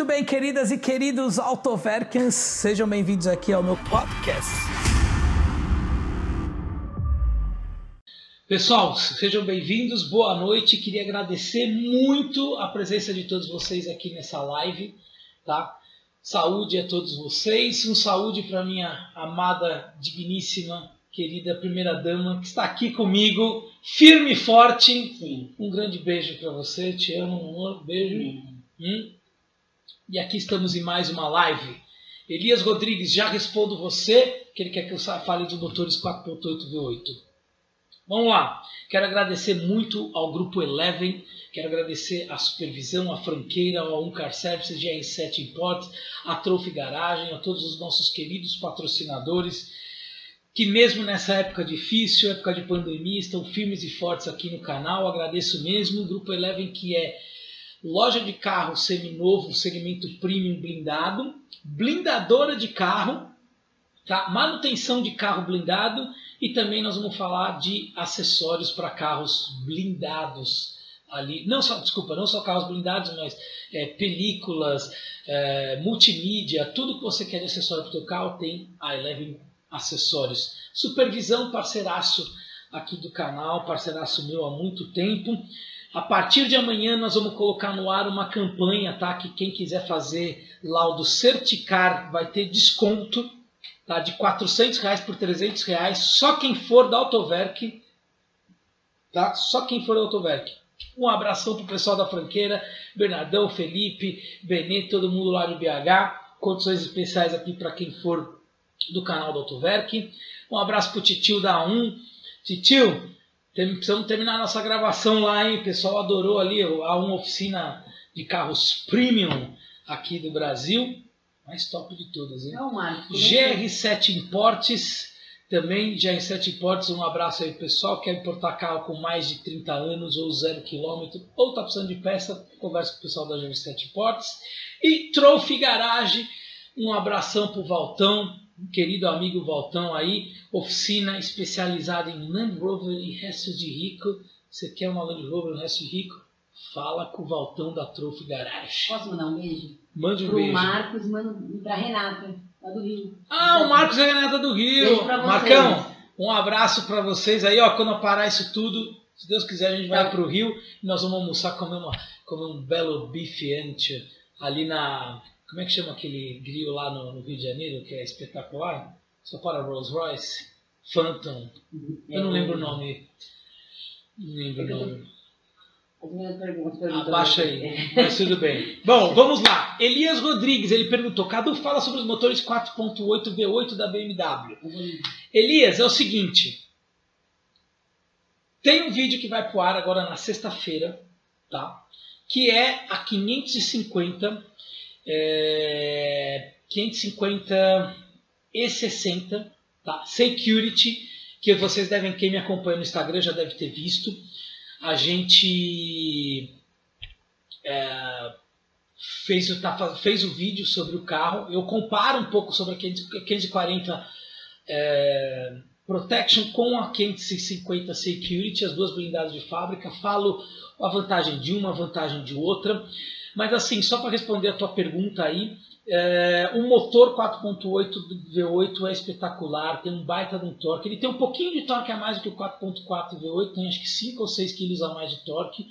Muito bem, queridas e queridos Autoverkens, sejam bem-vindos aqui ao meu podcast. Pessoal, sejam bem-vindos, boa noite. Queria agradecer muito a presença de todos vocês aqui nessa live, tá? Saúde a todos vocês, um saúde para minha amada, digníssima, querida primeira dama que está aqui comigo, firme e forte. Sim. Um grande beijo para você, te amo, amor, beijo. Hum? E aqui estamos em mais uma live. Elias Rodrigues, já respondo você, que ele quer que eu fale dos motores 4.8 V8. Vamos lá. Quero agradecer muito ao Grupo Eleven, quero agradecer a supervisão, a franqueira, ao Um Car Services, GR7 Import, a Trophy Garagem, a todos os nossos queridos patrocinadores, que mesmo nessa época difícil, época de pandemia, estão firmes e fortes aqui no canal. Agradeço mesmo. O Grupo Eleven, que é loja de carro seminovo, segmento premium blindado, blindadora de carro, tá? manutenção de carro blindado e também nós vamos falar de acessórios para carros blindados ali, não só, desculpa, não só carros blindados, mas é, películas, é, multimídia, tudo que você quer de acessório para o seu carro tem a Eleven Acessórios. Supervisão, parceiraço aqui do canal, parceiraço meu há muito tempo. A partir de amanhã nós vamos colocar no ar uma campanha, tá? Que quem quiser fazer laudo Certicar vai ter desconto, tá? De 400 reais por 300 reais. Só quem for da Autoverk, tá? Só quem for da Autoverk. Um abração pro pessoal da franqueira, Bernardão, Felipe, Benê, todo mundo lá de BH. Condições especiais aqui para quem for do canal do Autoverk. Um abraço pro Titio da A1. Titio, tem, precisamos terminar nossa gravação lá, hein? O pessoal adorou ali a uma oficina de carros premium aqui do Brasil. Mais top de todas, hein? É o Marco. né? GR7 Importes, também GR7 Importes, um abraço aí pessoal, quer importar carro com mais de 30 anos ou zero quilômetro, ou tá precisando de peça, conversa com o pessoal da GR7 Importes. E Trophy Garage, um abração pro Valtão, querido amigo Valtão aí, oficina especializada em Land Rover e restos de rico. Você quer uma Land Rover e resto de rico? Fala com o Valtão da Trophy Garage. Posso mandar um beijo? Mande um Pro beijo. Marcos, mano, pra Renata, lá do Rio. Ah, o Marcos e a Renata do Rio. Beijo pra vocês. Marcão, um abraço pra vocês aí, ó. Quando parar isso tudo, se Deus quiser, a gente vai Tá. pro Rio e nós vamos almoçar, comer, uma, comer um belo bife ante ali na. Como é que chama aquele grill lá no, no Rio de Janeiro, que é espetacular? Só para Rolls Royce? Phantom. Eu não lembro o nome. Não lembro o nome. Abaixa aí, mas tudo bem. Bom, vamos lá. Elias Rodrigues, ele perguntou: Cadu fala sobre os motores 4.8 V8 da BMW. Elias, é o seguinte. Tem um vídeo que vai pro ar agora na sexta-feira, tá? Que é a 550, é, 550 E60, tá? Security, que vocês devem, quem me acompanha no Instagram já deve ter visto. A gente é, fez, o- tá fez o vídeo sobre o carro. Eu comparo um pouco sobre a 540 é, Protection com a 550 Security, as duas blindadas de fábrica. Falo a vantagem de uma, a vantagem de outra. Mas assim, só para responder a tua pergunta aí, é, o motor 4.8 do V8 é espetacular, tem um baita de um torque. Ele tem um pouquinho de torque a mais do que o 4.4 V8, tem acho que 5 ou 6 kg a mais de torque,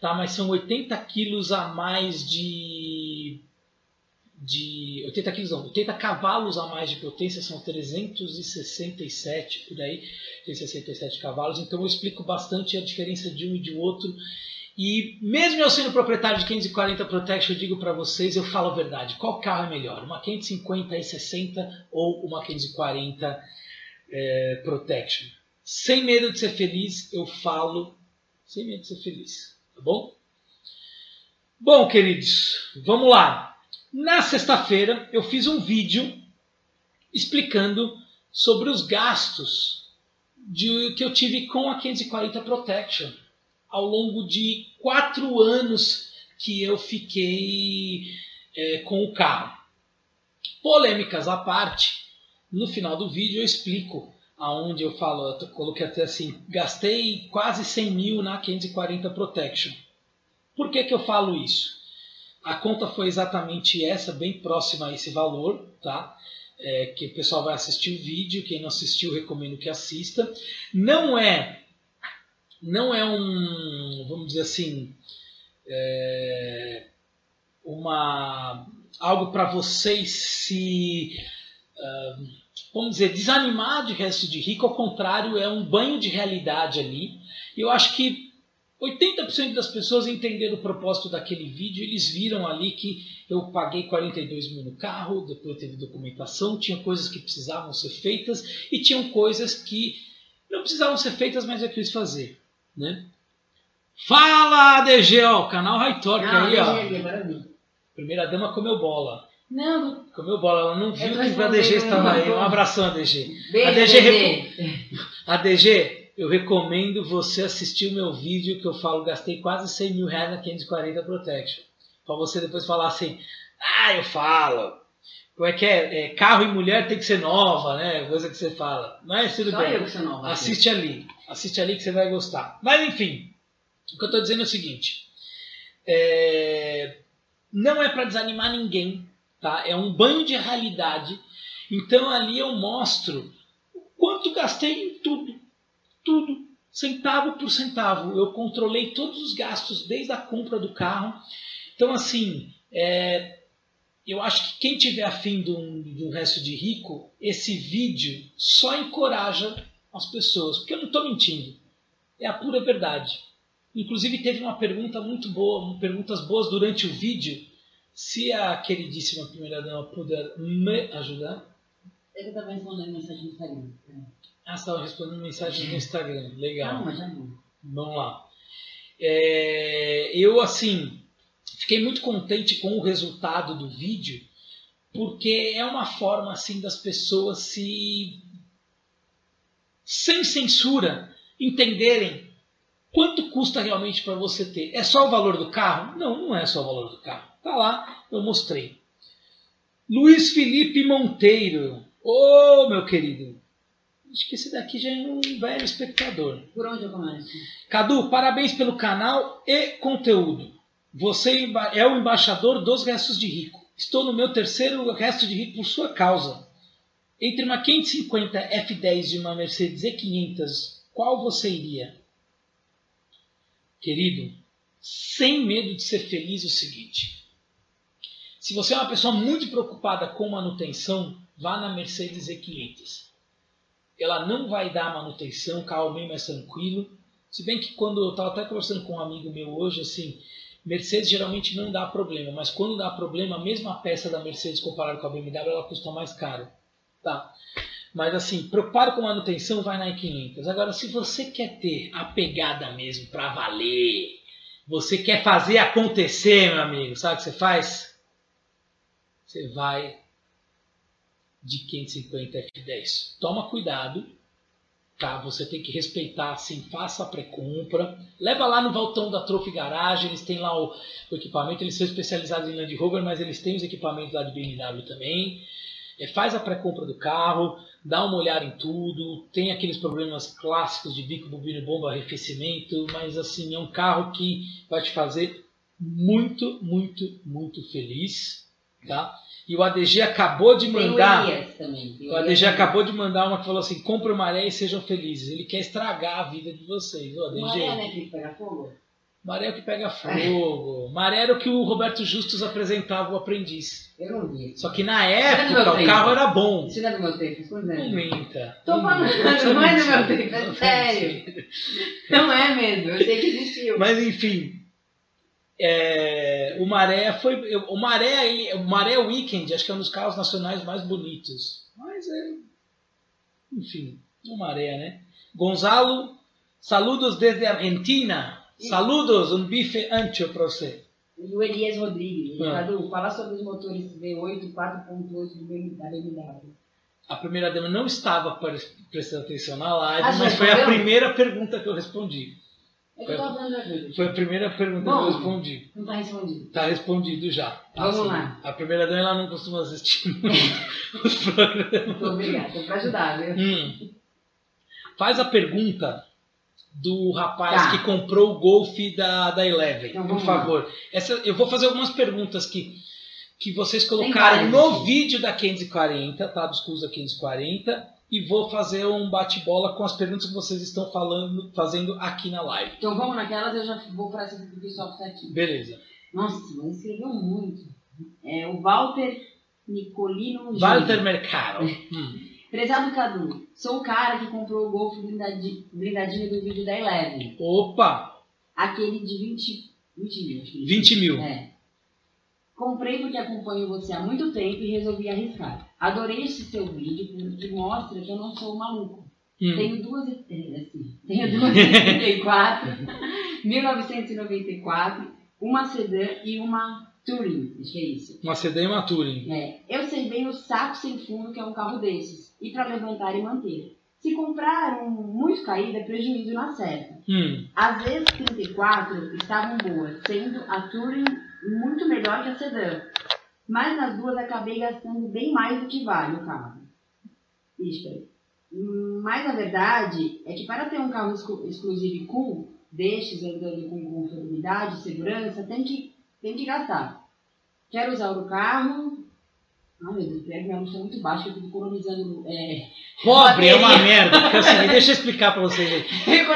tá? mas são 80 kg a mais de. de 80 kg não, 80 cavalos a mais de potência, são 367 por aí, tem 67 cavalos, então eu explico bastante a diferença de um e de outro. E mesmo eu sendo proprietário de 540 Protection, eu digo para vocês, eu falo a verdade. Qual carro é melhor? Uma 550 E60 ou uma 540 é, Protection? Sem medo de ser feliz, eu falo sem medo de ser feliz. Tá bom? Bom, queridos, vamos lá. Na sexta-feira eu fiz um vídeo explicando sobre os gastos de, que eu tive com a 540 Protection ao longo de quatro anos que eu fiquei é, com o carro. Polêmicas à parte, no final do vídeo eu explico aonde eu falo, eu coloquei até assim, gastei quase 100 mil na 540 Protection. Por que, que eu falo isso? A conta foi exatamente essa, bem próxima a esse valor, tá? É, que o pessoal vai assistir o vídeo. Quem não assistiu, recomendo que assista. Não é, não é um, vamos dizer assim, é, uma algo para vocês se uh, vamos dizer desanimar de resto de rico ao contrário é um banho de realidade ali. E eu acho que 80% das pessoas entenderam o propósito daquele vídeo eles viram ali que eu paguei 42 mil no carro depois teve documentação tinha coisas que precisavam ser feitas e tinham coisas que não precisavam ser feitas mas eu quis fazer né Fala, DG, ó, o canal High Talk Não, aí, ó. Primeira dama comeu bola. Não, Comeu bola, ela não viu que a DG estava uma aí. Um abração, DG. beijo, A DG. A DG, eu recomendo você assistir o meu vídeo que eu falo, gastei quase 100 mil reais na 540 Protection. Pra você depois falar assim, ah, eu falo. Como é que é? É, Carro e mulher tem que ser nova, né? Coisa que você fala. Mas tudo Só bem. eu que sou nova. Assiste ali. Assiste ali que você vai gostar. Mas enfim, o que eu estou dizendo é o seguinte. é, Não é para desanimar ninguém, tá? É um banho de realidade. Então ali eu mostro o quanto gastei em tudo. Tudo. Centavo por centavo. Eu controlei todos os gastos desde a compra do carro. Então assim, é, eu acho que quem tiver afim de um resto de rico, esse vídeo só encoraja as pessoas, porque eu não estou mentindo. É a pura verdade. Inclusive teve uma pergunta muito boa, perguntas boas durante o vídeo. Se a queridíssima primeira dama puder me ajudar. Eu também respondendo mensagem no Instagram. Ah, estava respondendo mensagem no Instagram. Legal. Não, mas já não. Vamos lá. É, eu, assim, fiquei muito contente com o resultado do vídeo, porque é uma forma, assim, das pessoas se. Sem censura, entenderem quanto custa realmente para você ter. É só o valor do carro? Não, não é só o valor do carro. Tá lá, eu mostrei. Luiz Felipe Monteiro. Ô, meu querido. Acho que esse daqui já é um velho espectador. Por onde eu começo? Cadu, parabéns pelo canal e conteúdo. Você é o embaixador dos restos de rico. Estou no meu terceiro resto de rico por sua causa. Entre uma 550 F10 e uma Mercedes E500, qual você iria? Querido, sem medo de ser feliz, é o seguinte. Se você é uma pessoa muito preocupada com manutenção, vá na Mercedes E500 ela não vai dar manutenção, carro bem mais tranquilo. Se bem que quando eu estava até conversando com um amigo meu hoje, assim, Mercedes geralmente não dá problema, mas quando dá problema, a mesma peça da Mercedes comparada com a BMW, ela custa mais caro. Tá? Mas assim, preocupado com manutenção, vai na i500. Agora, se você quer ter a pegada mesmo para valer, você quer fazer acontecer, meu amigo, sabe o que você faz? Você vai de 550 F10. Toma cuidado, tá? Você tem que respeitar, assim, faça a pré-compra. Leva lá no Valtão da Trophy Garage, eles têm lá o, o equipamento, eles são especializados em Land Rover, mas eles têm os equipamentos lá de BMW também. É, faz a pré-compra do carro, dá uma olhada em tudo, tem aqueles problemas clássicos de bico, bobina, bomba, arrefecimento, mas assim, é um carro que vai te fazer muito, muito, muito feliz, tá? E o ADG acabou de mandar. Também. O ADG acabou de mandar uma que falou assim: compre o maré e sejam felizes. Ele quer estragar a vida de vocês. O ADG. Maré, né, que fogo? Maré é o que pega fogo. Maré era o que o Roberto Justus apresentava o aprendiz. Eu não. Só que na é época o tempo. carro era bom. Isso não é do meu tempo, esconde Não minta. Tô Não falando, não é do meu tempo, é sério. Não é mesmo, eu sei que existiu. Mas enfim. é, o Maré foi. O Maré, ele- o Maré Weekend, acho que é um dos carros nacionais mais bonitos. Mas é. Enfim, o Maré, né? Gonzalo, saludos desde Argentina. Saludos, um bife ancho para você. E o Elias Rodrigues, Ah. Fala sobre os motores V8 4.8 do BMW, da BMW. A primeira dama não estava pre- prestando atenção na live, Ah, mas foi a primeira pergunta que eu respondi. É que eu tava falando. Foi a primeira pergunta Bom. que eu respondi. Não tá respondido. Tá respondido já. Tá Vamos assim. lá. A primeira dama ela não costuma assistir muito os programas. Muito obrigada, tô pra ajudar, viu? Hum. Faz a pergunta do rapaz Tá. que comprou o Golf da, da Eleven, Então, por lá. favor. Essa, eu vou fazer algumas perguntas que, que vocês colocaram no vídeo da 540, tá? Dos cursos da 540. E vou fazer um bate-bola com as perguntas que vocês estão falando, fazendo aqui na live. Então vamos naquelas, eu já vou para essa do pessoal que tá aqui. Beleza. Nossa, mas escreveu muito. É o Walter Nicolino. Walter Mercado. Hum. Prezado Cadu, sou o cara que comprou o Golf blindadi- blindadinho do vídeo da Eleven. Opa! Aquele de 20, 20 mil. acho que ele 20 mil. É. Comprei porque acompanho você há muito tempo e resolvi arriscar. Adorei esse seu vídeo porque mostra que eu não sou um maluco. Hum. Tenho duas, assim, tenho duas 74, 1994, uma sedã e uma Touring, acho que é isso. Uma CD e uma Touring. É, eu sei bem o saco sem fundo que é um carro desses, e para levantar e manter. Se comprar um muito caído é prejuízo na certa. Hum. As vezes 34 estavam boas, sendo a Touring muito melhor que a sedã. Mas nas duas acabei gastando bem mais do que vale o carro. Isso aí. Mas a verdade é que para ter um carro exclu- exclusivo e cool, destes andando com conformidade segurança, tem que, tem que gastar. Quero usar o carro. Ai meu Deus, que minha luz está muito baixa, eu fico economizando. É, Pobre é uma Bateria. merda. Porque assim, deixa eu explicar pra vocês aí.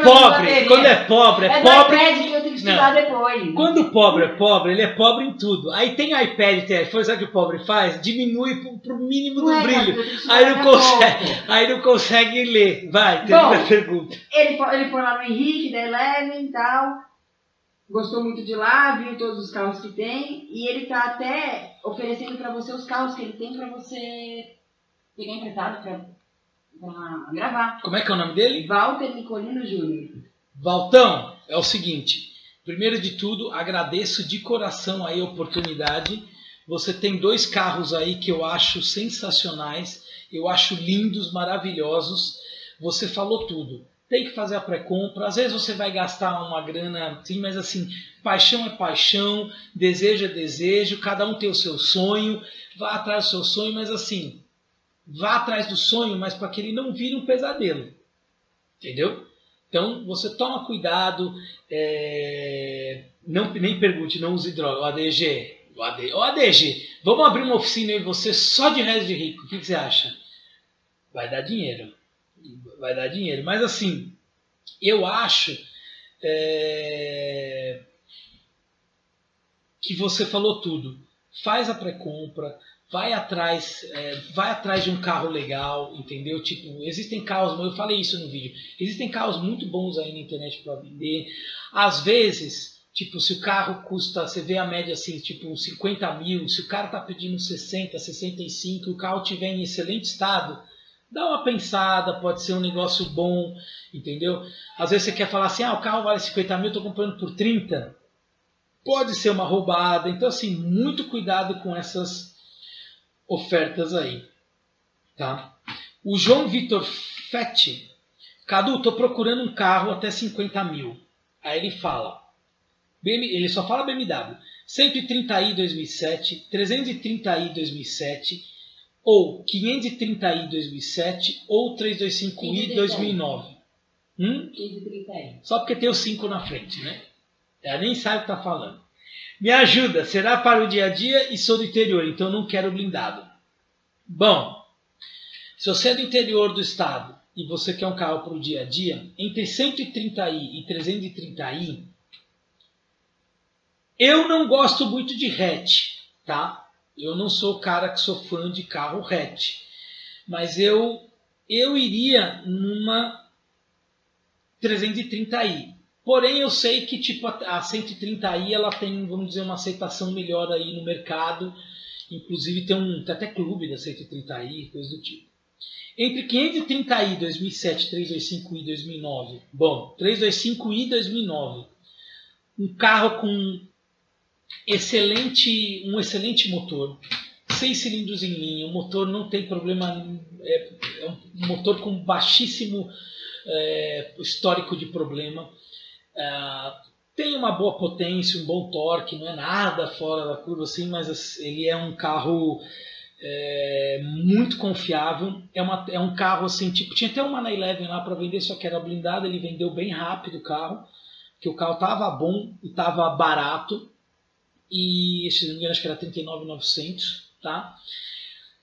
Pobre, bateria. quando é pobre, é É pobre. iPad que eu tenho que estudar depois. Quando o pobre é pobre, ele é pobre em tudo. Aí tem iPad, tem iPhone, sabe o que o pobre faz? Diminui pro, pro mínimo do Não é, brilho. Aí não daqui a consegue, pouco. aí não consegue ler. Vai, termina Bom. pergunta. Ele, ele foi lá no Henrique, da Eleven e tal. Gostou muito de lá, viu todos os carros que tem. E ele tá até oferecendo pra você os carros que ele tem pra você pegar emprestado pra gravar. Como é que é o nome dele? Walter Nicolino Júnior. Valtão, é o seguinte. Primeiro de tudo, agradeço de coração aí a oportunidade. Você tem dois carros aí que eu acho sensacionais, eu acho lindos, maravilhosos. Você falou tudo. Tem que fazer a pré-compra. Às vezes você vai gastar uma grana, sim, mas assim, paixão é paixão, desejo é desejo, cada um tem o seu sonho, vá atrás do seu sonho, mas assim, vá atrás do sonho, mas para que ele não vire um pesadelo. Entendeu? Então você toma cuidado, é, não, nem pergunte, não use droga. O ADG, o, AD, o ADG, vamos abrir uma oficina aí você só de resto de rico. O que, que você acha? Vai dar dinheiro. Vai dar dinheiro. Mas assim, eu acho é, que você falou tudo. Faz a pré-compra, vai atrás, é, vai atrás de um carro legal, entendeu? Tipo, existem carros, eu falei isso no vídeo, existem carros muito bons aí na internet para vender. Às vezes, tipo, se o carro custa, você vê a média assim, tipo, uns 50 mil, se o cara tá pedindo 60, 65, e o carro tiver em excelente estado, dá uma pensada, pode ser um negócio bom, entendeu? Às vezes você quer falar assim, ah, o carro vale 50 mil, tô comprando por 30. Pode ser uma roubada. Então, assim, muito cuidado com essas ofertas aí. Tá? O João Vitor Fetti. Cadu, tô procurando um carro até 50 mil. Aí ele fala. Ele só fala BMW. 130i 2007, 330i 2007, ou 530i 2007, ou 325i 2009. Hum? 1530 aí. Só porque tem o 5 na frente, né? Ela nem sabe o que está falando. Me ajuda, será para o dia a dia e sou do interior, então não quero blindado. Bom, se você é do interior do estado e você quer um carro para o dia a dia, entre 130i e 330i, eu não gosto muito de hatch, tá? Eu não sou o cara que sou fã de carro hatch, mas eu eu iria numa 330i. Porém, eu sei que tipo a 130i ela tem, vamos dizer, uma aceitação melhor aí no mercado. Inclusive tem um tem até clube da 130i, coisa do tipo. Entre 530i 2007, 325i 2009. Bom, 325i 2009. Um carro com excelente, um excelente motor, seis cilindros em linha, o motor não tem problema, é, é um motor com baixíssimo é, histórico de problema. Ah, tem uma boa potência, um bom torque, não é nada fora da curva assim, mas ele é um carro É muito confiável. É, uma, é um carro assim, tipo, tinha até uma na Eleven lá para vender, só que era blindado, ele vendeu bem rápido o carro, que o carro tava bom e tava barato. E se não me engano, acho que era 39,900, tá?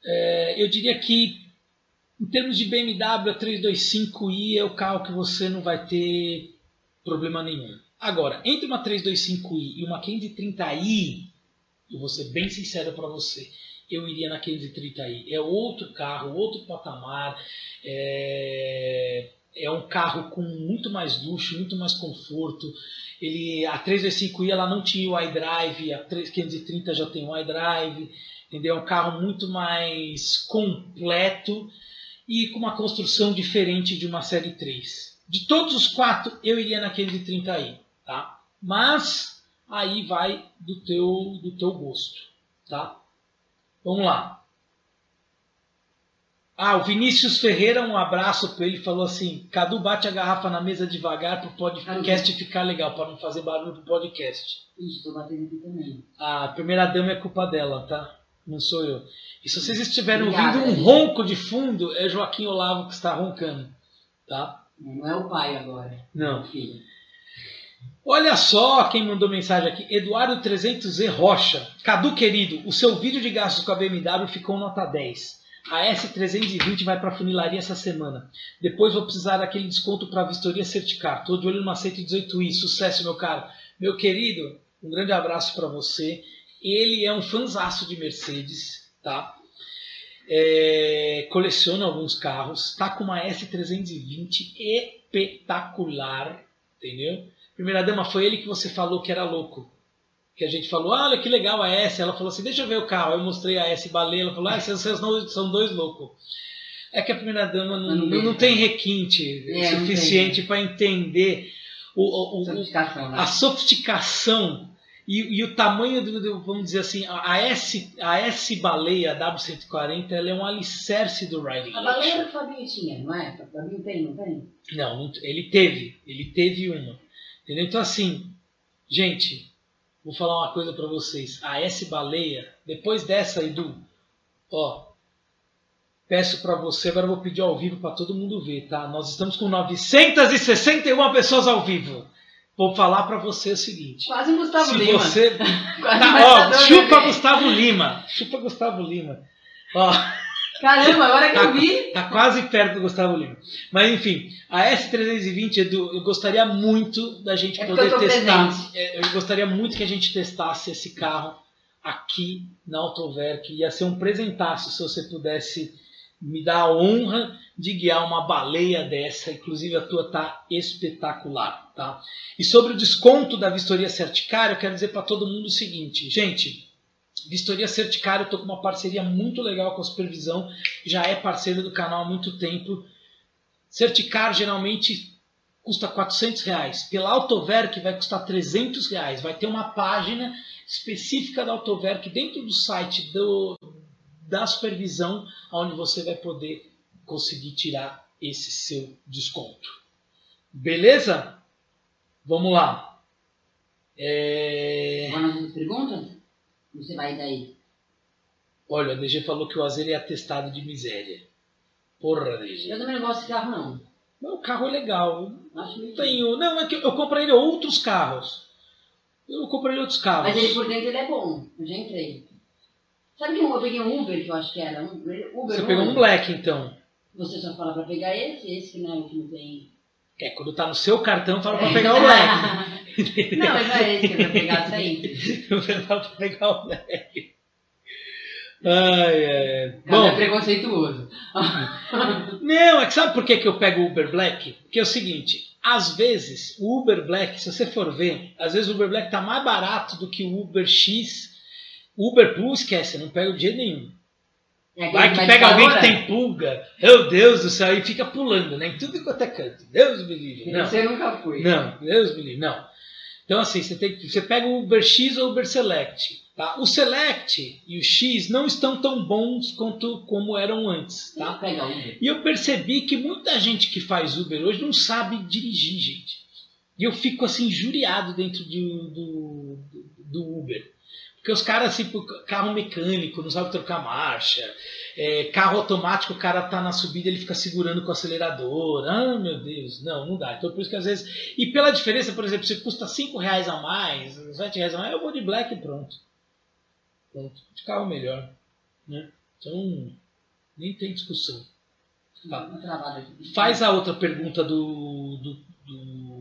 É, eu diria que em termos de BMW, a 325i é o carro que você não vai ter problema nenhum. Agora, entre uma 325i e uma 530i, eu vou ser bem sincero para você, eu iria na 530i. É outro carro, outro patamar, é, é um carro com muito mais luxo, muito mais conforto. Ele, a 325i ela não tinha o iDrive, a 530 já tem o iDrive, entendeu? É um carro muito mais completo e com uma construção diferente de uma série 3. De todos os quatro, eu iria na 530i, tá? Mas aí vai do teu do teu gosto, tá? Vamos lá. Ah, o Vinícius Ferreira, um abraço para ele, falou assim: Cadu bate a garrafa na mesa devagar para o podcast ficar legal, para não fazer barulho pro podcast. Ixi, tô batendo aqui também. A primeira dama é culpa dela, tá? Não sou eu. E se vocês estiverem Obrigada, ouvindo um ronco de fundo, é Joaquim Olavo que está roncando, tá? Não é o pai agora. Não. Filho. Olha só quem mandou mensagem aqui. Eduardo 300Z Rocha. Cadu querido, o seu vídeo de gastos com a BMW ficou nota 10. A S320 vai para funilaria essa semana. Depois vou precisar daquele desconto para vistoria certicar. Tô de olho no 118i. Sucesso, meu caro. Meu querido, um grande abraço para você. Ele é um fanzaço de Mercedes, tá? É, coleciona alguns carros. Tá com uma S320 espetacular, entendeu? Primeira dama, foi ele que você falou que era louco. Que a gente falou, ah, olha que legal a S. Ela falou assim, deixa eu ver o carro. Eu mostrei a S baleia. Ela falou, ah, vocês são, são dois loucos. É que a primeira dama não, Não não, não tem. requinte É, não suficiente para entender o, o- o- Sofisticação, né? a sofisticação e, e o tamanho do, do- vamos dizer assim, a a S, a S baleia W140 ela é um alicerce do Riding A baleia do Fabinho tinha, não é? O Fabinho tem, não tem? Não, não- ele teve, ele teve uma. Entendeu? Então assim, gente, vou falar uma coisa para vocês. A S baleia, depois dessa, Edu, ó, peço para você, agora eu vou pedir ao vivo para todo mundo ver, tá? Nós estamos com 961 pessoas ao vivo. Vou falar para você o seguinte. Quase um Gustavo Se Lima. você Quase Tá, ó, chupa Gustavo Lima. Chupa Gustavo Lima. Ó, Caramba, agora que eu vi. tá quase perto do Gustavo Lima. Mas enfim, a S320, Edu, eu gostaria muito da gente É poder eu testar. presente. É, Eu gostaria muito que a gente testasse esse carro aqui na Autoverk. Ia ser um presentaço se você pudesse me dar a honra de guiar uma baleia dessa. Inclusive a tua tá espetacular, tá? E sobre o desconto da vistoria Certicar, eu quero dizer para todo mundo o seguinte, gente. Vistoria Certicar, eu tô com uma parceria muito legal com a Supervisão, já é parceiro do canal há muito tempo. Certicar geralmente custa 400 reais. Pela Autoverk vai custar 300 reais. Vai ter uma página específica da Autoverk dentro do site do, da supervisão, onde você vai poder conseguir tirar esse seu desconto. Beleza? Vamos lá. É... Vamos perguntas? Você vai daí. Olha, a DG falou que o Azer é atestado de miséria. Porra, Eu DG. também não gosto de carro, não. Mas O carro é legal. Eu Acho Não meio... tenho. Não, é que eu comprei outros carros. Eu comprei outros carros. Mas ele por dentro ele é bom. Eu já entrei. Sabe que eu peguei um Uber que eu acho que era? Um Uber, Você pegou um Black, então. Você só fala pra pegar esse, esse que não é o que não tem. É, quando tá no seu cartão, fala pra pegar o Black. não, mas não é esse que é pra pegar sempre. Fala pra pegar o Black. Ai, ai. É Bom, preconceituoso. não, é que sabe por que, que eu pego o Uber Black? Porque é o seguinte, às vezes o Uber Black, se você for ver, às vezes o Uber Black tá mais barato do que o Uber X. O Uber Plus, esquece, não pega de jeito nenhum. É Vai que pega alguém que tem pulga. Meu Deus do céu, e fica pulando, né? Em tudo quanto é canto. Deus me livre. Não, Você nunca foi. não, Deus me livre, não. Então, assim, você, tem, você pega o Uber X ou o Uber Select. Tá? O Select e o X não estão tão bons quanto como eram antes. Tá? E eu percebi que muita gente que faz Uber hoje não sabe dirigir, gente. E eu fico assim, injuriado dentro de- do, do, do Uber. Porque os caras, tipo, carro mecânico, não sabe trocar marcha. É, carro automático, o cara tá na subida, ele fica segurando com o acelerador. Ah, meu Deus, não, não dá. Então por isso que às vezes. E pela diferença, por exemplo, se custa 5 reais a mais, 7 reais a mais, eu vou de black e pronto. Pronto. De carro melhor. Né? Então, nem tem discussão. Tá. Faz a outra pergunta do, do, do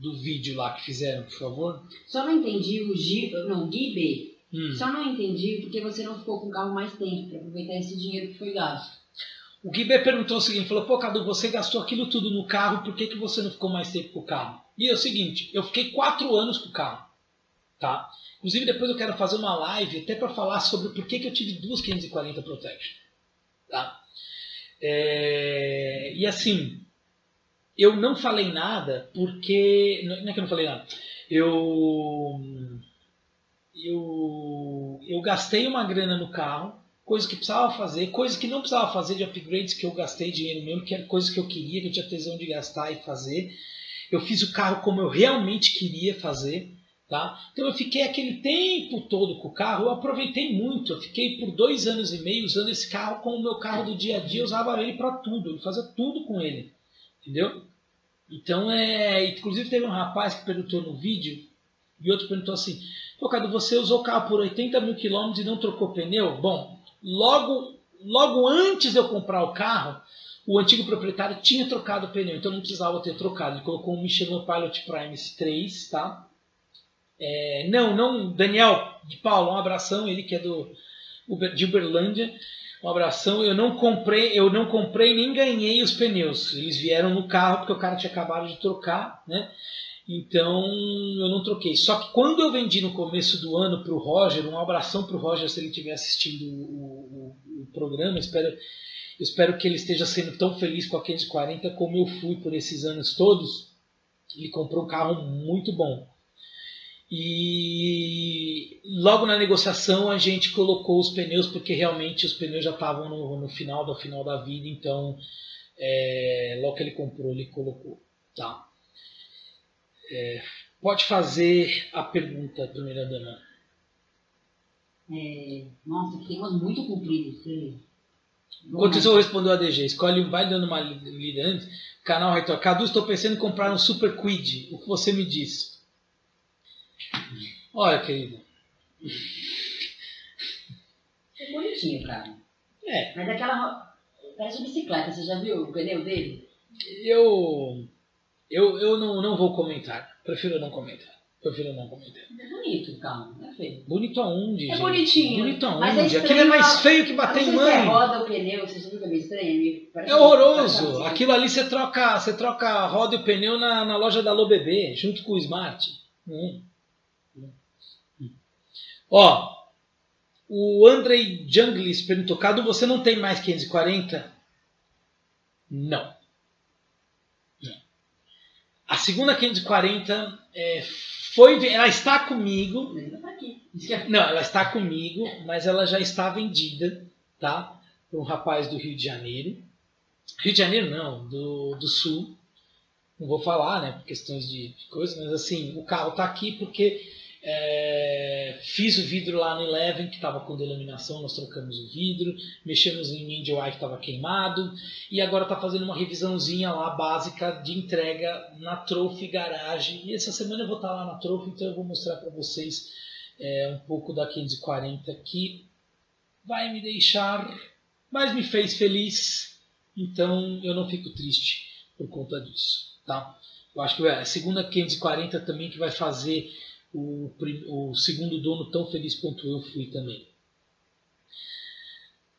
do vídeo lá que fizeram, por favor? Só não entendi o G, não, Gui B. Hum. Só não entendi porque você não ficou com o carro mais tempo para aproveitar esse dinheiro que foi gasto. O Gui B perguntou o seguinte, falou, pô Cadu, você gastou aquilo tudo no carro, por que, que você não ficou mais tempo com o carro? E é o seguinte, eu fiquei quatro anos com o carro, tá? Inclusive depois eu quero fazer uma live até para falar sobre por que, que eu tive duas 540 Protection, tá? É... E assim, eu não falei nada porque. Não é que eu não falei nada. Eu. Eu, eu gastei uma grana no carro, coisa que precisava fazer, coisa que não precisava fazer de upgrades que eu gastei dinheiro mesmo, que era coisa que eu queria, que eu tinha tesão de gastar e fazer. Eu fiz o carro como eu realmente queria fazer. Tá? Então eu fiquei aquele tempo todo com o carro, eu aproveitei muito. Eu fiquei por dois anos e meio usando esse carro como meu carro do dia a dia, eu usava ele para tudo, eu fazia tudo com ele. Entendeu? Então é. Inclusive teve um rapaz que perguntou no vídeo, e outro perguntou assim, pô, Cadu, você usou o carro por 80 mil quilômetros e não trocou pneu? Bom, logo, logo antes de eu comprar o carro, o antigo proprietário tinha trocado o pneu, então não precisava ter trocado. Ele colocou um Michelin Pilot Prime 3, tá? É, não, não, Daniel de Paulo, um abração, ele que é do de Uberlândia. Um abração. Eu não comprei, eu não comprei nem ganhei os pneus. Eles vieram no carro porque o cara tinha acabado de trocar, né? Então eu não troquei. Só que quando eu vendi no começo do ano para o Roger, um abração para o Roger se ele estiver assistindo o, o, o programa. Espero, espero que ele esteja sendo tão feliz com a 540 como eu fui por esses anos todos. Ele comprou um carro muito bom. E logo na negociação a gente colocou os pneus, porque realmente os pneus já estavam no, no final do final da vida, então é, logo que ele comprou, ele colocou. Tá? É, pode fazer a pergunta, primeira dama. É, nossa, tem umas muito compridas. Enquanto isso eu respondo o ADG, escolhe, vai dando uma lida antes. Canal Reitor. Cadu, estou pensando em comprar um Super Quid. O que você me diz? Olha, querido. É bonitinho, cara. É. Mas aquela. Parece bicicleta, você já viu o pneu dele? Eu. Eu, eu não, não vou comentar. Prefiro não comentar. Prefiro não comentar. É bonito o carro, não é feio. Bonito aonde? É gente? bonitinho. Bonito aonde? Mas é Aquilo é mais feio que bater em mãe. roda o pneu, você já viu que é meio estranho? Parece É horroroso. parece assim. Aquilo ali você troca, você troca a roda e o pneu na, na loja da Lobebê, junto com o Smart. Hum. Ó, o Andrei Junglis perguntou: Cadu, você não tem mais 540? Não. Não. A segunda 540 é, foi. Ela está comigo. Tá. Não, ela está comigo, mas ela já está vendida, tá? Para um rapaz do Rio de Janeiro. Rio de Janeiro não, do, do Sul. Não vou falar, né, por questões de, de coisa, mas assim, o carro está aqui porque é, fiz o vidro lá no Eleven, que estava com delaminação, nós trocamos o vidro, mexemos em NDY que estava queimado, e agora está fazendo uma revisãozinha lá básica de entrega na Trophy Garage. E essa semana eu vou estar tá lá na Trophy, então eu vou mostrar para vocês é, um pouco da 540 que vai me deixar, mas me fez feliz, então eu não fico triste por conta disso. Tá? Eu acho que é a segunda 540 também que vai fazer o, o segundo dono tão feliz quanto eu fui também.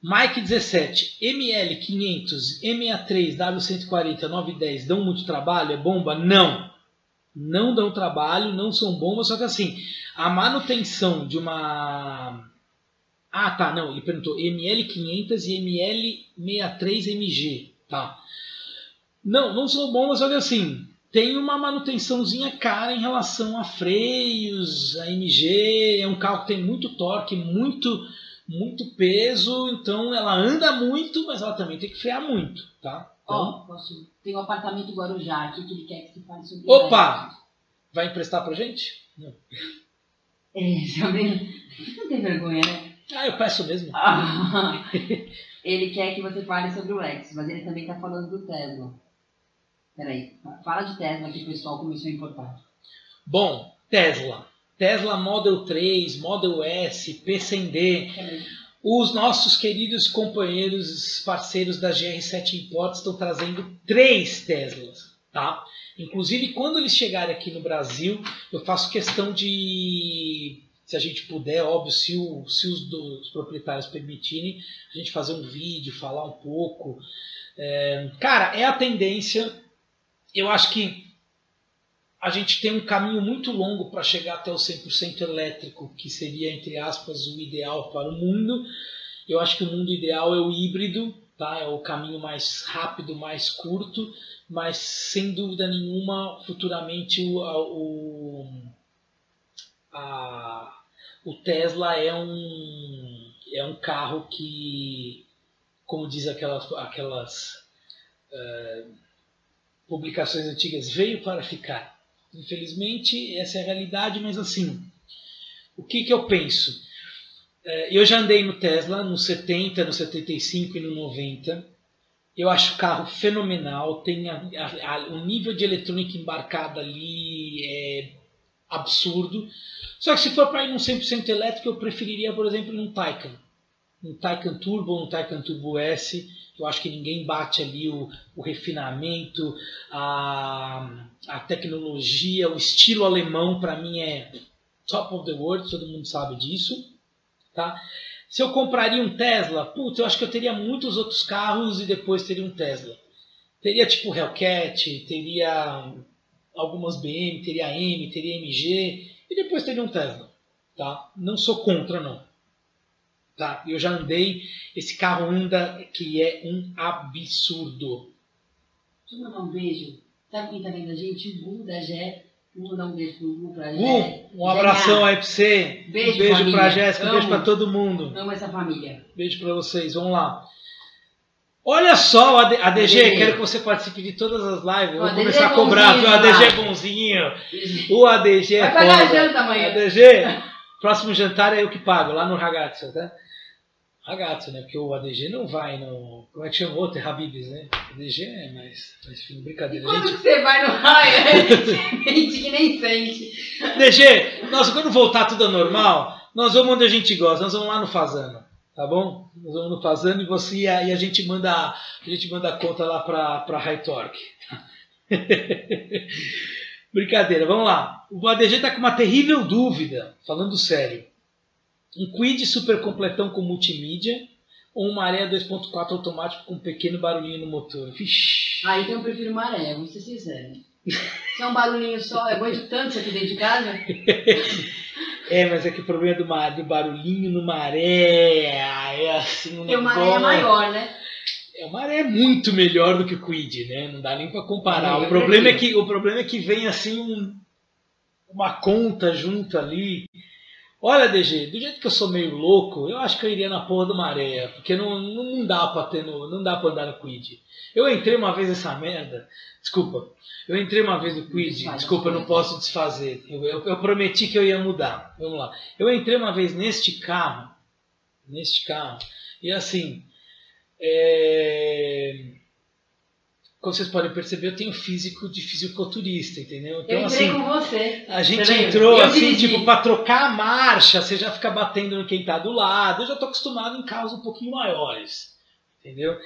Mike 17, ML500, M63, W140, 910 dão muito trabalho? É bomba? Não. Não dão trabalho, não são bombas, só que assim, a manutenção de uma. Ah, tá, não, ele perguntou ML500 e ML63MG, tá. Não, não são bombas, só que assim, tem uma manutençãozinha cara em relação a freios, a MG, é um carro que tem muito torque, muito muito peso, então ela anda muito, mas ela também tem que frear muito, tá? Ó, Então, posso... tem um apartamento Guarujá aqui que ele quer que se fale sobre Opa! vai emprestar pra gente? Não. É, sabe? Não tem vergonha, né? Ah, eu peço mesmo. Ah, ele quer que você fale sobre o Lex, mas ele também tá falando do Tesla. Peraí, fala de Tesla que o pessoal começou a importar. Bom, Tesla. Tesla Model 3, Model S, PCD. Peraí. Os nossos queridos companheiros, parceiros da GR7 Imports estão trazendo três Teslas, tá? Inclusive, quando eles chegarem aqui no Brasil, eu faço questão de, se a gente puder, óbvio, se, o, se os, dos proprietários permitirem, a gente fazer um vídeo, falar um pouco. É, cara, é a tendência. Eu acho que a gente tem um caminho muito longo para chegar até o 100% elétrico, que seria, entre aspas, o ideal para o mundo. Eu acho que o mundo ideal é o híbrido, tá? é o caminho mais rápido, mais curto, mas sem dúvida nenhuma, futuramente o, o, a, o Tesla é um, é um carro que, como diz aquelas, aquelas eh, publicações antigas, veio para ficar. Infelizmente, essa é a realidade, mas assim, o que, que eu penso? É, eu já andei no Tesla no 70, no 75 e no 90. Eu acho o carro fenomenal. Tem a, a, a, o nível de eletrônica embarcada ali é absurdo. Só que se for para ir num 100% elétrico, eu preferiria, por exemplo, num Taycan. Um Taycan Turbo, um Taycan Turbo S. Eu acho que ninguém bate ali o, o refinamento, a, a tecnologia, o estilo alemão, para mim é top of the world, todo mundo sabe disso. Tá? Se eu compraria um Tesla, putz, eu acho que eu teria muitos outros carros e depois teria um Tesla. Teria tipo Hellcat, teria algumas BM, teria M, teria MG e depois teria um Tesla. Tá? Não sou contra não. Tá? Eu já andei, esse carro anda que é um absurdo. Deixa eu mandar um beijo. Sabe quem tá vendo a gente? O Gu da Gé. Vou mandar um beijo pro Gu pra Gé. Gu, um abração aí pra você. Beijo, um beijo família. pra Jéssica, um beijo pra todo mundo. Amo essa família. Beijo pra vocês, vamos lá. Olha só, AD, ADG, ADG. quero que você participe de todas as lives. Eu vou ADG começar a é cobrar, bonzinho, viu? O ADG é bonzinho. O ADG é Vai pagar a janta amanhã. ADG, próximo jantar é eu que pago, lá no Ragazzo, tá? Ragazzo, né? Porque o ADG não vai no. Como é que chama o outro? É Habibs, né? ADG é mais. Mas enfim, E brincadeira. quando Gente, você vai no raio? gente que nem sente. DG, nós quando voltar tudo ao normal, nós vamos onde a gente gosta, nós vamos lá no Fazano, tá bom? Nós vamos no Fazano e você e a, e a gente manda a gente manda a conta lá para para High Torque. Brincadeira, vamos lá. O ADG está com uma terrível dúvida, falando sério. Um Quid super completão com multimídia ou um Maré 2.4 automático com um pequeno barulhinho no motor? Vixe. Ah, então eu prefiro maré, vamos ser sinceros. Se é um barulhinho só, eu aguento tanto isso aqui dentro de casa. É, mas é que o problema do, mar, do barulhinho no maré é assim um Porque o maré é negócio- maior, né? É, o maré é muito melhor do que o Quid, né? Não dá nem pra comparar. É, o, problema é que, o problema é que vem assim um- uma conta junto ali. Olha, DG, do jeito que eu sou meio louco, eu acho que eu iria na porra do maré, porque não, não, dá pra ter no, não dá pra andar no Quid. Eu entrei uma vez nessa merda, desculpa, eu entrei uma vez no Quid, desculpa, eu não posso desfazer. Eu, eu, eu prometi que eu ia mudar. Vamos lá. Eu entrei uma vez neste carro, neste carro, e assim, é, como vocês podem perceber, eu tenho físico de fisiculturista, entendeu? Eu Então, entrei assim, com você. a gente Você lembra? entrou Eu assim, dirigi. tipo, pra trocar a marcha, você já fica batendo no quem tá do lado. Eu já tô acostumado em carros um pouquinho maiores, entendeu?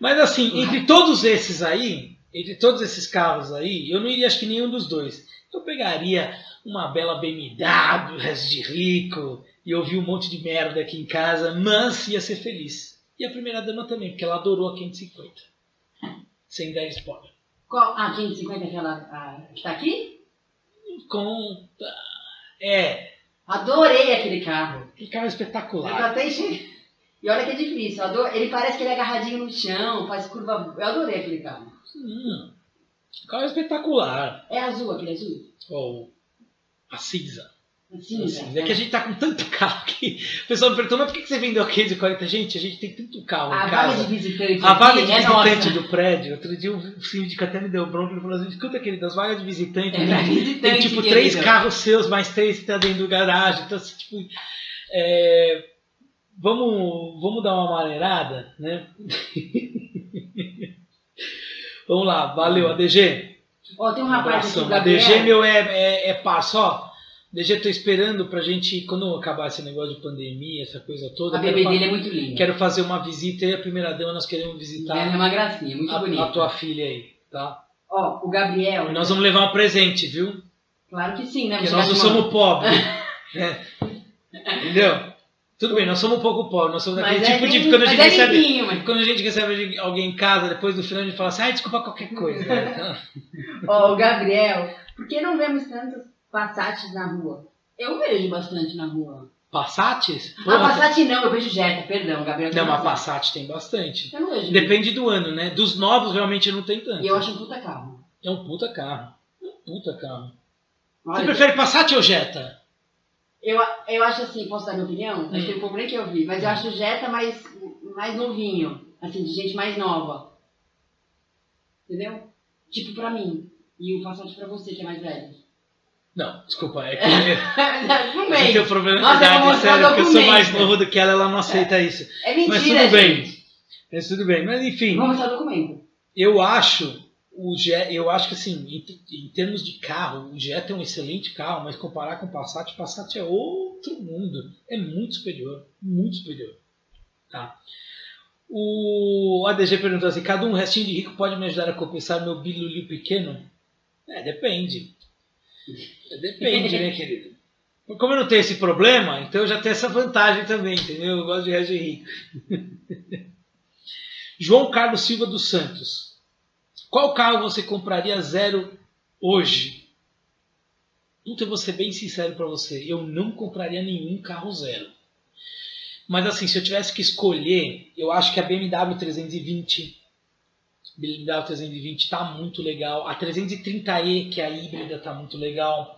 Mas assim, entre todos esses aí, entre todos esses carros aí, eu não iria acho que nenhum dos dois. Eu pegaria uma bela BMW, resto de rico, e ouvir um monte de merda aqui em casa, mas ia ser feliz. E a primeira dama também, porque ela adorou a 550. Sem dar spoiler. Qual? Ah, 550 aquela a, que tá aqui? Conta. É, Adorei aquele carro. que carro Eu tô espetacular. até enche- E olha que é difícil. eu adoro- Ele parece que ele é agarradinho no chão, faz curva. Eu adorei aquele carro. Hum, carro espetacular. É azul aquele azul? Ou a cinza. Sim, Assim, é. é que a gente tá com tanto carro que o pessoal me perguntou, mas por que você vendeu a 540? Gente, a gente tem tanto carro A em casa. de visitante. A vaga aqui de é visitante nossa. do prédio, outro dia o síndico até me deu bronca e falou assim: escuta, querido, as vagas de visitante, É visitante, tem tipo querido. três carros seus, mais três que tá dentro do garagem. Então, assim, tipo, é, vamos, vamos dar uma maneirada, né? vamos lá, valeu, ADG. Ó, tem um rapaz aqui, abração. Gabriel. ADG, meu, é, é, é parça, ó. DG, tô esperando pra gente, quando acabar esse negócio de pandemia, essa coisa toda. A quero bebê dele é muito linda. Quero fazer uma visita e a primeira dama nós queremos visitar É uma gracinha, muito a, bonita. a tua filha aí, tá? Ó, o Gabriel. E nós vamos levar um presente, viu? Claro que sim, né? Porque nós não somos pobres. né? Entendeu? Tudo bem, nós somos um pouco pobres. Nós somos Mas daquele é tipo de. bem- Quando a gente é recebe. limpinho, mas- Quando a gente recebe alguém em casa, depois do final a gente fala assim, ai, desculpa qualquer coisa. Ó, o Gabriel. Por que não vemos tantos Passates na rua? Eu vejo bastante na rua. Passates? Ah, Passat não, eu vejo Jetta, perdão, Gabriel. Não, mas. Passat tem bastante. Eu não vejo. Depende do ano, né? Dos novos realmente não tem tanto. E eu acho um puta carro. É um puta carro. É um puta carro. Você Olha, prefere Passat ou Jetta? eu, eu acho assim, posso dar minha opinião? Acho Hum. que ele comprei que eu vi, mas eu acho o Jetta mais, mais novinho. Assim, de gente mais nova. Entendeu? Tipo pra mim. E o Passat pra você, que é mais velho. Não, desculpa, é que não a gente tem vem. um problema Nossa, mostrar sério, porque eu sou mais novo do que ela, ela não aceita isso. É mentira, Mas tudo bem. gente. Mas tudo bem. Mas enfim, Vamos mostrar o documento. eu acho o Jetta, eu acho que assim, em, em termos de carro, o Jetta é um excelente carro, mas comparar com o Passat, o Passat é outro mundo. É muito superior, muito superior. Tá? O ADG perguntou assim: cada um restinho de rico pode me ajudar a compensar meu bilulho pequeno? É, depende. Depende, né, querido? Como eu não tenho esse problema, então eu já tenho essa vantagem também, entendeu? Eu gosto de de rico. João Carlos Silva dos Santos. Qual carro você compraria zero hoje? Puta, eu vou ser bem sincero para você. Eu não compraria nenhum carro zero. Mas assim, se eu tivesse que escolher, eu acho que a BMW 320 BMW 320 tá muito legal. A 330e, que é a híbrida, tá muito legal.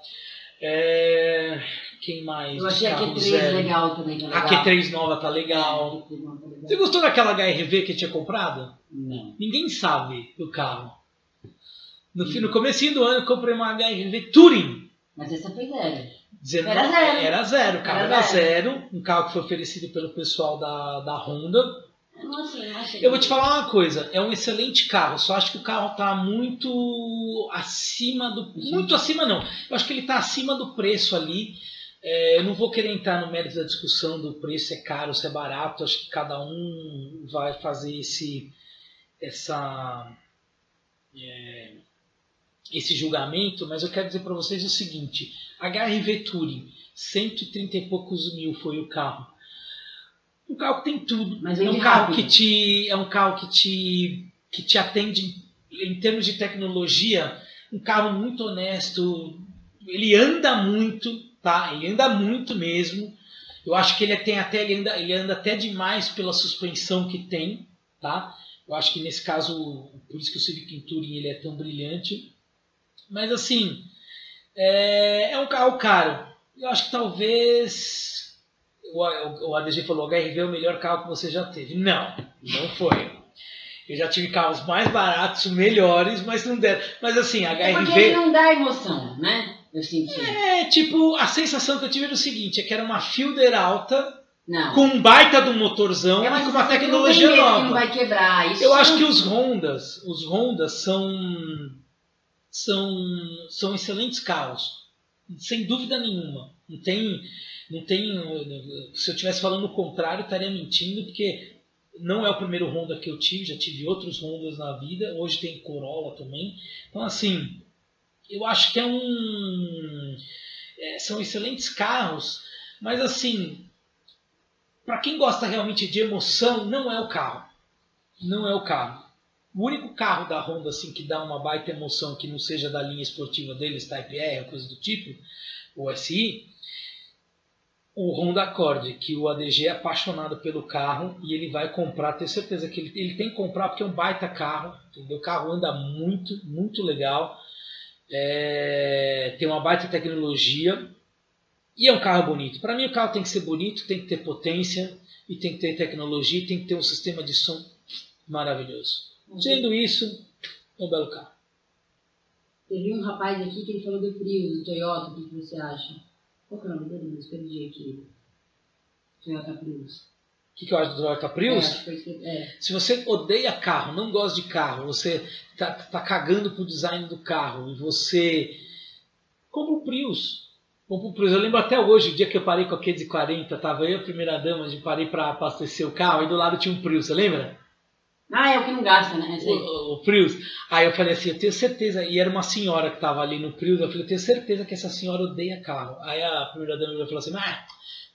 É, Quem mais? Eu achei a Carro Q3 zero. legal também. É A legal. Q3 nova tá legal. É, a Q3 não tá legal. Você gostou daquela HRV que tinha comprado? Não. Ninguém sabe do carro. No, fim, no comecinho do ano eu comprei uma HRV Touring. Mas essa foi zero. 19 Era zero. Era zero, o carro Era era zero. Um carro que foi oferecido pelo pessoal da, da Honda. Eu vou te falar uma coisa, é um excelente carro, só acho que o carro tá muito acima do. Muito acima não. Eu acho que ele tá acima do preço ali. É, eu não vou querer entrar no mérito da discussão do preço, se é caro, se é barato. Acho que cada um vai fazer esse. essa. é, esse julgamento, mas eu quero dizer para vocês o seguinte: HRV Touring, 130 e poucos mil foi o carro. Um carro que tem tudo. Mas é um carro rápido. que te é um carro que te que te atende em termos de tecnologia, um carro muito honesto. Ele anda muito, tá? Ele anda muito mesmo. Eu acho que ele tem até ele anda, ele anda até demais pela suspensão que tem, tá? Eu acho que nesse caso, por isso que o Civic Touring ele é tão brilhante. Mas assim, é, é um carro caro. Eu acho que talvez o, o, ADG falou, o HRV é o melhor carro que você já teve. Não, não foi. Eu já tive carros mais baratos, melhores, mas não deram. Mas assim, a É porque ele HRV. não dá emoção, né? Eu senti. É, tipo, a sensação que eu tive era o seguinte: é que era uma Fielder alta, Não. com um baita do motorzão É e com uma tecnologia não nova. não vai quebrar. Isso Eu acho que os Hondas, os Hondas são, são, são excelentes carros, sem dúvida nenhuma. Não tem, não tem. Se eu estivesse falando o contrário, estaria mentindo, porque não é o primeiro Honda que eu tive, já tive outros Hondas na vida. Hoje tem Corolla também. Então assim, eu acho que é um, é, são excelentes carros, mas assim, para quem gosta realmente de emoção, não é o carro não é o carro. O único carro da Honda assim que dá uma baita emoção que não seja da linha esportiva deles, Type R, coisa do tipo, o SI, o Honda Accord, que o ADG é apaixonado pelo carro e ele vai comprar, tenho certeza que ele, ele tem que comprar porque é um baita carro, entendeu? O carro anda muito, muito legal, é, tem uma baita tecnologia E é um carro bonito. Para mim, o carro tem que ser bonito, tem que ter potência e tem que ter tecnologia, tem que ter um sistema de som maravilhoso. Uhum. Sendo isso, é um belo carro. Teve um rapaz aqui que ele falou do Prius, do Toyota, o que que você acha? Qual que é o nome dele? Mas perdi aqui. Toyota Prius. O que, que eu acho do Toyota Prius? É, é. Se você odeia carro, não gosta de carro, você tá, tá cagando pro design do carro e você compra o Prius. Compra o Prius. Eu lembro até hoje, o dia que eu parei com a 540, tava eu a primeira dama, de parei para abastecer o carro e do lado tinha um Prius, você lembra? Ah, é o que não gasta, né? Esse O, o- Prius. Aí eu falei assim, eu tenho certeza, e era uma senhora que tava ali no Prius, eu falei, eu tenho certeza que essa senhora odeia carro. Aí a primeira dama virou e falou assim, ah,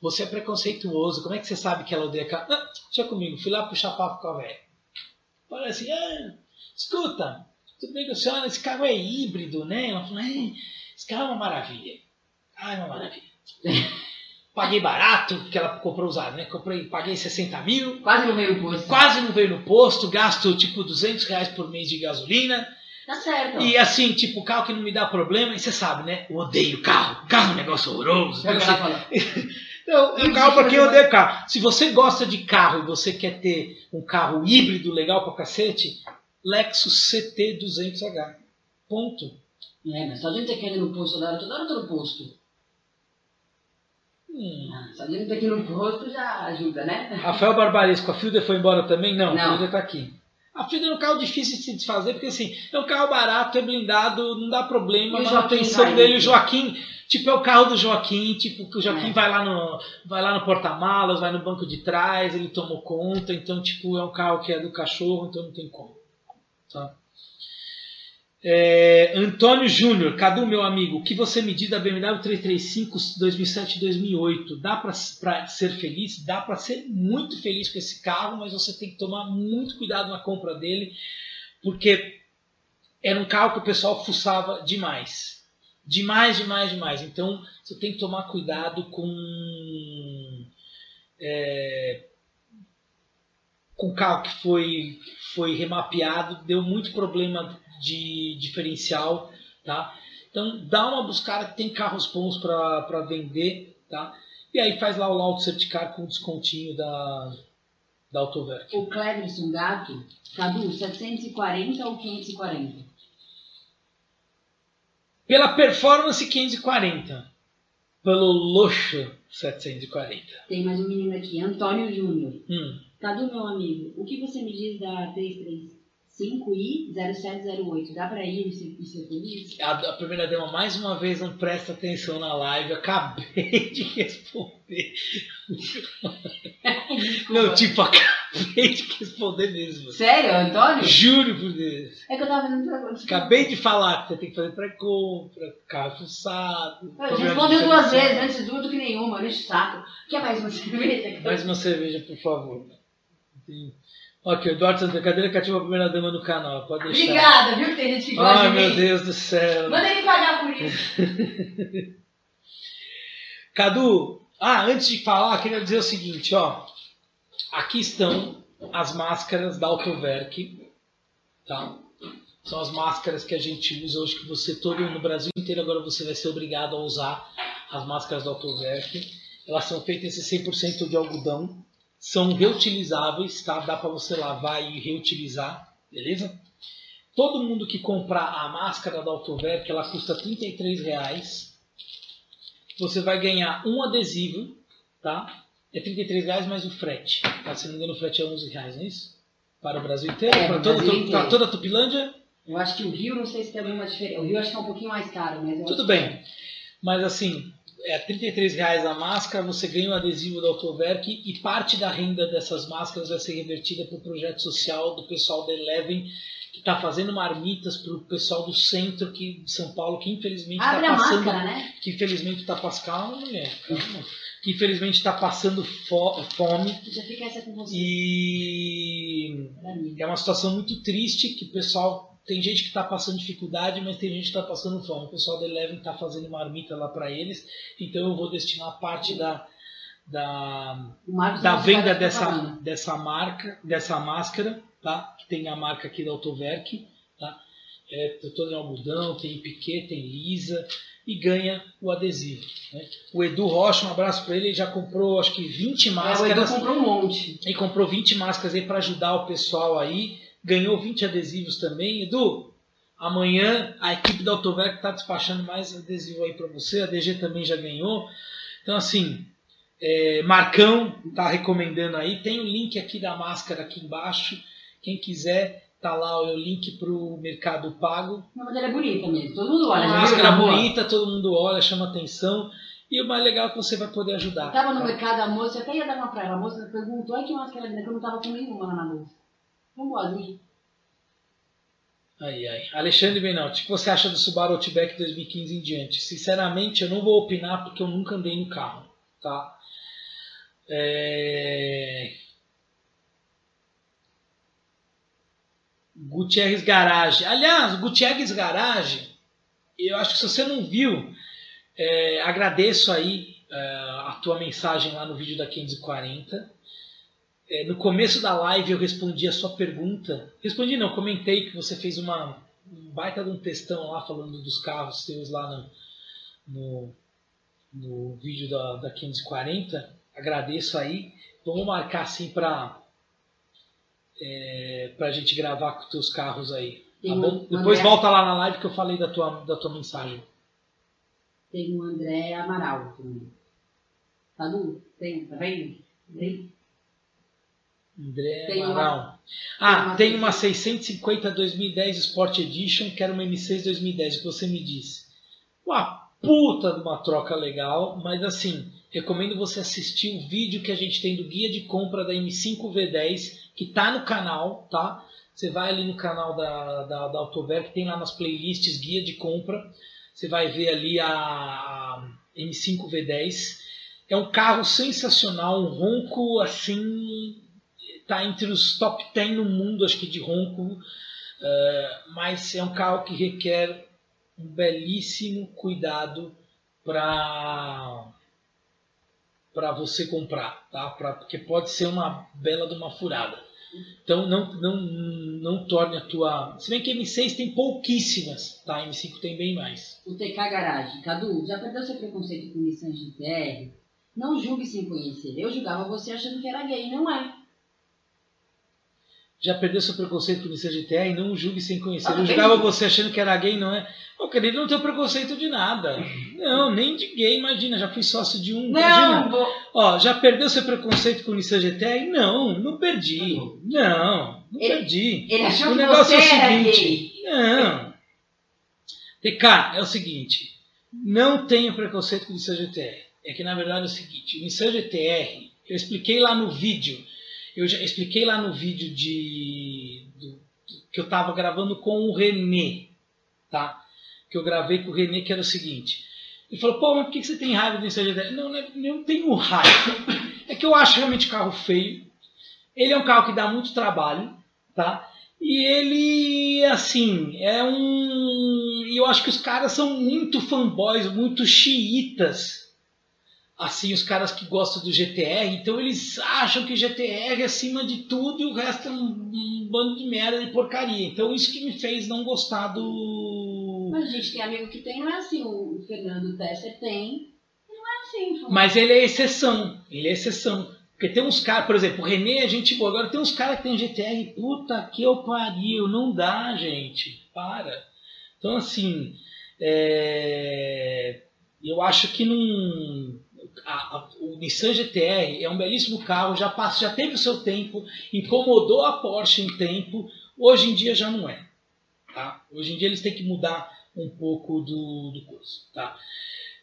você é preconceituoso, como é que você sabe que ela odeia carro? Não, deixa comigo, fui lá puxar papo com a velha. Falei assim, ah, escuta, tudo bem com a senhora, esse carro é híbrido, né? Ela falou, é, esse carro é uma maravilha. Ah, é uma maravilha. Paguei barato, porque ela comprou usado, né? Comprei, paguei 60 mil, Quase não veio o posto. quase não veio no posto, gasto tipo 200 reais por mês de gasolina. Tá certo. E assim, tipo, carro que não me dá problema, e você sabe, né? Eu odeio carro. Carro é um negócio horroroso. O que ela falou. Não, é um carro pra quem odeia carro. Se você gosta de carro e você quer ter um carro híbrido legal pra cacete, Lexus CT200H. Ponto. É, mas só de não ter que ir no posto toda hora, toda hora eu tô no posto. Hum. Só de não ter no posto já ajuda, né? Rafael Barbaresco, a Fielder foi embora também? Não, Não. a Fielder tá aqui. A Fielder é um carro difícil de se desfazer, porque assim, é um carro barato, é blindado, não dá problema, o a manutenção vai dele, o nisso? Joaquim, tipo, é o carro do Joaquim, tipo, que o Joaquim É. vai lá no vai lá no porta-malas, vai no banco de trás, ele tomou conta, então, tipo, é um carro que é do cachorro, então não tem como. Tá? É, Antônio Júnior, Cadu, meu amigo, o que você me diz da BMW 335 2007-2008? Dá para ser feliz? Dá para ser muito feliz com esse carro, mas você tem que tomar muito cuidado na compra dele, porque era um carro que o pessoal fuçava demais. Demais, demais, demais. Então você tem que tomar cuidado com. É, com o carro que foi, foi remapeado, deu muito problema de diferencial, tá? Então dá uma buscada que tem carros bons para vender, tá? E aí faz lá o laudo certificado com descontinho da, da Autoverk. O Cleverson Gato, Cadu, 740 ou 540? Pela performance 540, pelo luxo 740. Tem mais um menino aqui, Antônio Júnior. Hum. Cadu, meu amigo, o que você me diz da 335i 0708? Dá pra ir e ser, feliz? A, a primeira dama mais uma vez não presta atenção na live, eu acabei de responder. Não, tipo, acabei de responder mesmo. Sério, Antônio? Juro por Deus. É que eu tava fazendo pergunta. Acabei de falar que você tem que fazer pré-compra, carro fuçado. Eu respondeu de duas vezes, antes duas do que nenhuma, deixa o saco. Quer mais uma cerveja? Mais uma cerveja, por favor. Sim. Ok, Eduardo Santa Cadeira cativa a primeira dama no canal, pode deixar. Obrigada, viu que tem gente que gosta Ai, de meu mim. Deus do céu. Manda ele pagar por isso. Cadu, ah, antes de falar, queria dizer o seguinte, ó. Aqui estão as máscaras da Autoverk, tá? São as máscaras que a gente usa hoje, que você todo no Brasil inteiro agora você vai ser obrigado a usar as máscaras da Autoverk. Elas são feitas em 100% de algodão, são reutilizáveis, tá? Dá para você lavar e reutilizar, beleza? Todo mundo que comprar a máscara da Autoverk, ela custa 33 reais você vai ganhar um adesivo, tá? É 33 reais mais o frete. Tá? Se não me engano, o frete é 11 reais, não é isso? Para o Brasil inteiro? É, para o todo, Brasil to- inteiro. toda a Tupilândia? Eu acho que o Rio, não sei se tem alguma diferença. O Rio acho que é um pouquinho mais caro, mas Tudo acho bem. Mas assim, é 33 reais a máscara, você ganha o adesivo da Autoverk e parte da renda dessas máscaras vai ser revertida para o projeto social do pessoal da Eleven, que está fazendo marmitas para o pessoal do centro que, de São Paulo, que infelizmente está passando máscara, né? que infelizmente está passando. Mulher, calma. Que infelizmente está passando fo- fome Já fica essa com você. e é uma situação muito triste que o pessoal. Tem gente que está passando dificuldade, mas tem gente que está passando fome. O pessoal da Eleven está fazendo marmita lá para eles, então eu vou destinar parte da, da, da venda dessa, dessa marca, dessa máscara, tá? Que tem a marca aqui da Autoverk, tá? É, toda em algodão, tem piquet, tem lisa. e ganha o adesivo. Né? O Edu Rocha, um abraço para ele, ele já comprou acho que 20 máscaras. É, o Edu comprou um monte. E comprou 20 máscaras aí para ajudar o pessoal aí. Ganhou 20 adesivos também. Edu, amanhã a equipe da Autoverk está despachando mais adesivo aí para você. A DG também já ganhou. Então assim, é, Marcão está recomendando aí. Tem o link aqui da máscara aqui embaixo. Quem quiser Tá lá o link pro Mercado Pago. Não, mas ela é bonita mesmo. Todo mundo olha. Uma máscara bonita, todo mundo olha, chama atenção. E o mais legal é que você vai poder ajudar. Eu tava no mercado, a moça, eu até ia dar uma pra ela. A moça perguntou, ai que máscara linda, que eu não tava com nenhuma lá na bolsa. Vamos ali. Ai, ai. Alexandre Benalti, o que você acha do Subaru Outback 2015 em diante? Sinceramente, eu não vou opinar porque eu nunca andei no carro, tá? É... Gutierrez Garage. Aliás, Gutierrez Garage, eu acho que se você não viu, é, agradeço aí é, a tua mensagem lá no vídeo da 540. É, no começo da live eu respondi a sua pergunta. Respondi não, comentei que você fez uma um baita de um textão lá falando dos carros seus lá no, no, no vídeo da, da 540. Agradeço aí. Vamos marcar assim para é, pra gente gravar com os teus carros aí. Tá bom? Depois André... volta lá na live que eu falei da tua, da tua mensagem. Tem o André Amaral também. Tá do? Tem, tá vendo? Tem. André tem Amaral. Uma, ah, tem uma, tem uma 650 2010 Sport Edition, que era uma M6 2010, o que você me disse. Uma puta de uma troca legal, mas assim, recomendo você assistir o vídeo que a gente tem do guia de compra da M5 V10 que tá no canal, tá? Você vai ali no canal da, da, da Autover, que tem lá nas playlists guia de compra. Você vai ver ali a, a M5 V10. É um carro sensacional, um ronco assim, tá entre os top 10 no mundo, acho que de ronco. Uh, mas é um carro que requer um belíssimo cuidado para para você comprar, tá? Pra, porque pode ser uma bela de uma furada. Então não, não, não torne a tua. Se bem que M6 tem pouquíssimas, tá? M5 tem bem mais. O TK Garage. Cadu, já perdeu seu preconceito com Nissan GTR? Não julgue sem conhecer. Eu julgava você achando que era gay, não é já perdeu seu preconceito com Nissan GTR e não julgue sem conhecer. Ah, eu julgava você achando que era gay, não é? Ô, querido, não tenho preconceito de nada. Não, nem de gay, imagina, já fui sócio de um. Não, imagina. Vou... Ó, já perdeu seu preconceito com Nissan GTR? Não, não perdi. Não, não ele, perdi. Ele achou o que negócio você é o seguinte. Não. TK, é o seguinte. Não tenho preconceito com Nissan GTR. É que na verdade é o seguinte, o Nissan GTR, eu expliquei lá no vídeo eu já expliquei lá no vídeo de, do, que eu estava gravando com o Renê, tá? Que eu gravei com o Renê, que era o seguinte. Ele falou, pô, mas por que você tem raiva do Nissan GTR? Não, não, não tenho raiva. É que eu acho realmente carro feio. Ele é um carro que dá muito trabalho, tá? E ele, assim, é um. E eu acho que os caras são muito fanboys, muito xiitas assim os caras que gostam do GTR, então eles acham que GTR é acima de tudo e o resto é um, um, bando de merda de porcaria. Então isso que me fez não gostar do. Mas a gente tem amigo que tem, não é assim. O Fernando Tesser tem, não é assim. Mas ele é exceção. Ele é exceção. Porque tem uns caras, por exemplo, o René é gente boa. Agora tem uns caras que tem GTR, puta que eu pariu, não dá, gente. Para. Então assim, é... eu acho que não a, a, o Nissan GTR é um belíssimo carro, já, passa, já teve o seu tempo, incomodou a Porsche em tempo, hoje em dia já não é. Tá? Hoje em dia eles têm que mudar um pouco do, do curso. Tá?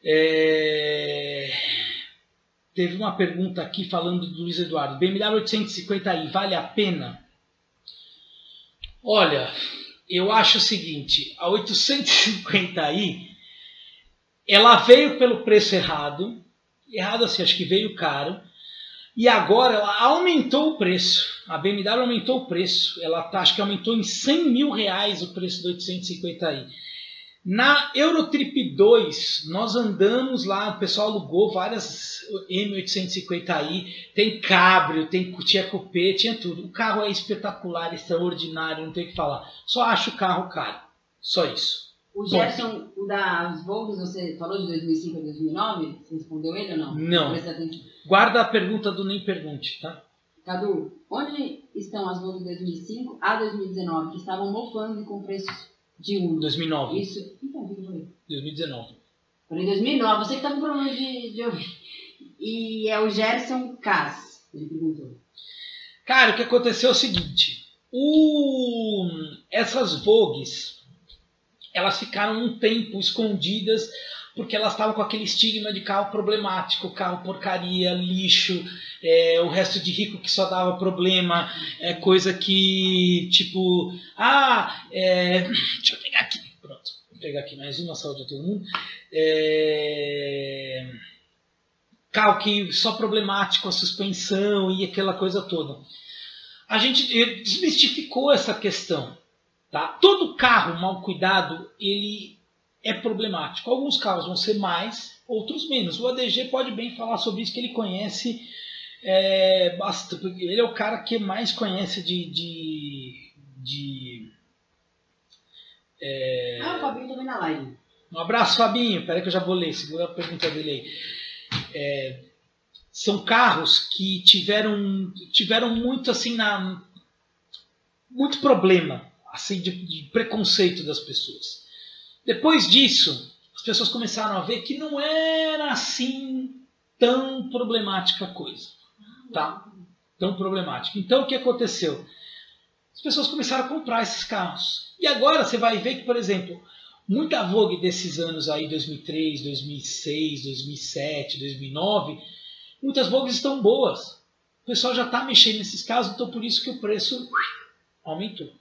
É... Teve uma pergunta aqui falando do Luiz Eduardo. BMW 850i vale a pena? Olha, eu acho o seguinte, a 850i ela veio pelo preço errado, errado assim, acho que veio caro. E agora ela aumentou o preço. A BMW aumentou o preço. Ela tá, acho que aumentou em 100 mil reais o preço do 850i. Na Eurotrip 2, nós andamos lá, o pessoal alugou várias M850i, tem cabrio, tem tinha coupé, tinha tudo. O carro é espetacular, extraordinário, não tem o que falar. Só acho o carro caro. Só isso. O Gerson, o das Volks, você falou de 2005 a 2009? Você respondeu ele ou não? Não. Guarda a pergunta do nem pergunte, tá? Cadu, onde estão as Volks de 2005 a 2019 que estavam mofando com preços de 1? 2009. Isso. Então, o que eu falei? 2019. Falei 2009, você que tá com problema de, de ouvir. E é o Gerson Cass, ele perguntou. Cara, o que aconteceu é o seguinte: o... essas Vogues elas ficaram um tempo escondidas porque elas estavam com aquele estigma de carro problemático, carro porcaria, lixo, é, o resto de rico que só dava problema, é coisa que, tipo, ah, é, deixa eu pegar aqui, pronto, vou pegar aqui mais uma saúde a todo mundo. É, carro que só problemático, a suspensão e aquela coisa toda. A gente desmistificou essa questão. Tá? Todo carro mal cuidado ele é problemático. Alguns carros vão ser mais, outros menos. O ADG pode bem falar sobre isso, que ele conhece é, bastante. Ele é o cara que mais conhece de. de, de é... Ah, o Fabinho também na live. Um abraço, Fabinho. Peraí que eu já vou ler, segura a pergunta dele aí. É, são carros que tiveram, tiveram muito assim na muito problema assim de, de preconceito das pessoas. Depois disso, as pessoas começaram a ver que não era assim tão problemática a coisa, tá? Tão problemática. Então o que aconteceu? As pessoas começaram a comprar esses carros. E agora você vai ver que, por exemplo, muita Vogue desses anos aí, 2003, 2006, 2007, 2009, muitas Vogues estão boas. O pessoal já está mexendo nesses carros, então por isso que o preço aumentou.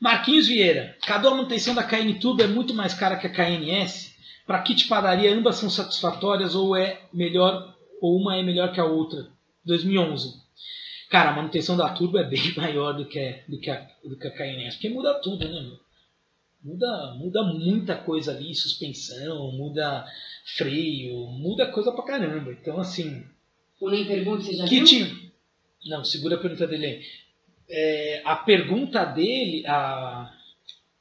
Marquinhos Vieira, cada manutenção da KN Turbo é muito mais cara que a KNS? Para kit padaria, ambas são satisfatórias ou é melhor ou uma é melhor que a outra? 2011. Cara, a manutenção da Turbo é bem maior do que, do que, a, do que a KNS, porque muda tudo, né, meu? Muda, muda muita coisa ali, suspensão, muda freio, muda coisa pra caramba. Então, assim. O nem pergunta, você já kit... viu? Não, segura a pergunta dele aí é, a pergunta dele, a,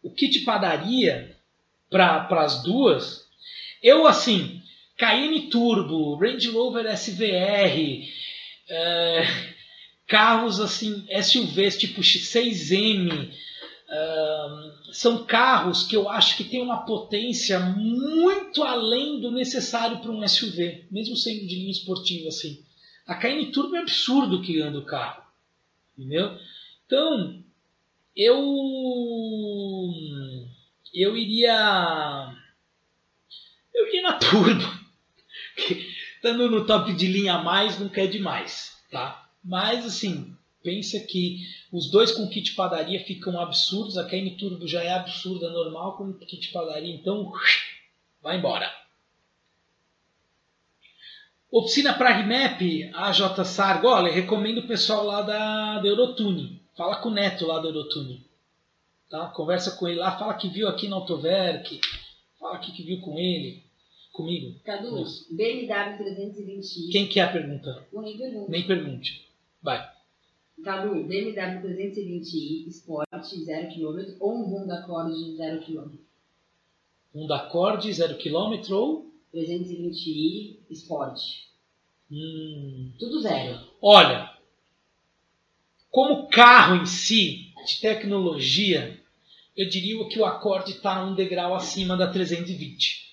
o kit padaria para as duas, eu assim, Cayenne Turbo, Range Rover SVR, é, carros assim, SUVs tipo X6M, é, são carros que eu acho que tem uma potência muito além do necessário para um SUV, mesmo sendo de linha esportiva assim. A Cayenne Turbo é absurdo que anda o carro, entendeu? Então, eu eu iria eu iria na turbo. Estando no top de linha a mais, não quer demais, tá? Mas assim, pensa que os dois com kit padaria ficam absurdos, a KN Turbo já é absurda normal com kit padaria, então vai embora. Oficina para Remap, a J Sargo, olha, recomendo o pessoal lá da, da Eurotune. Fala com o Neto lá do Eurotune. Tá? Conversa com ele lá, fala que viu aqui no Autoverk. Fala aqui que viu com ele. Comigo. Cadu, BMW 320i. Quem que é a pergunta? O nem pergunta. Nem pergunte. Vai. Cadu, BMW 320i Sport 0 km ou um Honda Accord 0 km? Honda Accord 0 km ou? 320i Sport. Hum. Tudo zero. Olha, como carro em si, de tecnologia, eu diria que o Accord está um degrau acima da 320.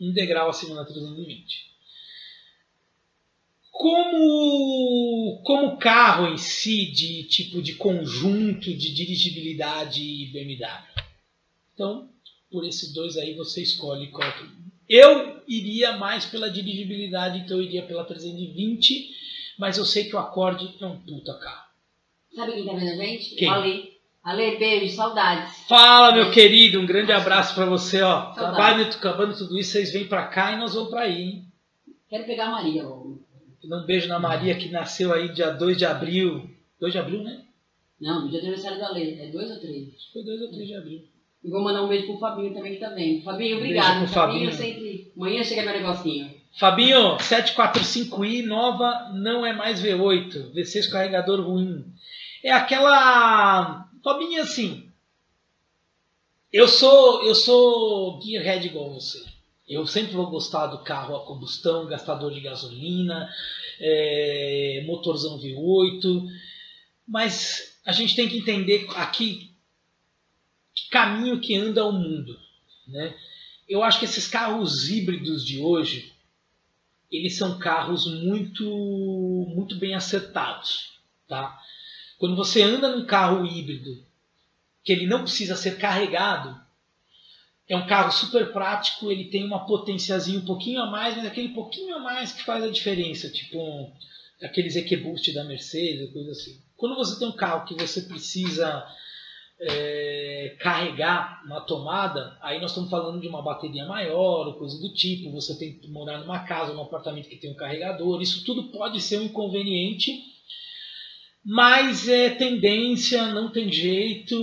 Um degrau acima da 320. Como, como carro em si, de tipo de conjunto de dirigibilidade BMW. Então, por esses dois aí você escolhe qual. Eu iria mais pela dirigibilidade, então eu iria pela 320, mas eu sei que o Accord é um puta carro. Sabe quem tá vendo a gente? Quem? Ale. Ale, beijo, saudades. Fala, meu querido, um grande abraço para você, ó. Saudades. Acabando, acabando tudo isso, vocês vêm para cá e nós vamos para aí, hein? Quero pegar a Maria logo. Dá um beijo na Maria que nasceu aí dia 2 de abril. 2 de abril, né? Não, no dia do aniversário da Ale. É dois ou três? Acho que foi 2 ou 3 de abril. E vou mandar um beijo pro Fabinho também que tá vendo. Fabinho, Um obrigado. pro Fabinho, Fabinho. sempre. Amanhã chega meu negocinho. Fabinho, 745i nova não é mais V8. V6 carregador ruim. É aquela. Fabinho, assim. Eu sou, eu sou gearhead igual você. Eu sempre vou gostar do carro a combustão, gastador de gasolina, é, motorzão V8, mas a gente tem que entender aqui que caminho que anda o mundo. Né? Eu acho que esses carros híbridos de hoje, eles são carros muito, muito bem acertados. Tá? Quando você anda num carro híbrido, que ele não precisa ser carregado, é um carro super prático, ele tem uma potenciazinha um pouquinho a mais, mas aquele pouquinho a mais que faz a diferença, tipo um, aqueles EQBoost da Mercedes, coisa assim. Quando você tem um carro que você precisa é, carregar na tomada, aí nós estamos falando de uma bateria maior, ou coisa do tipo, você tem que morar numa casa, num apartamento que tem um carregador, isso tudo pode ser um inconveniente, mas é tendência, não tem jeito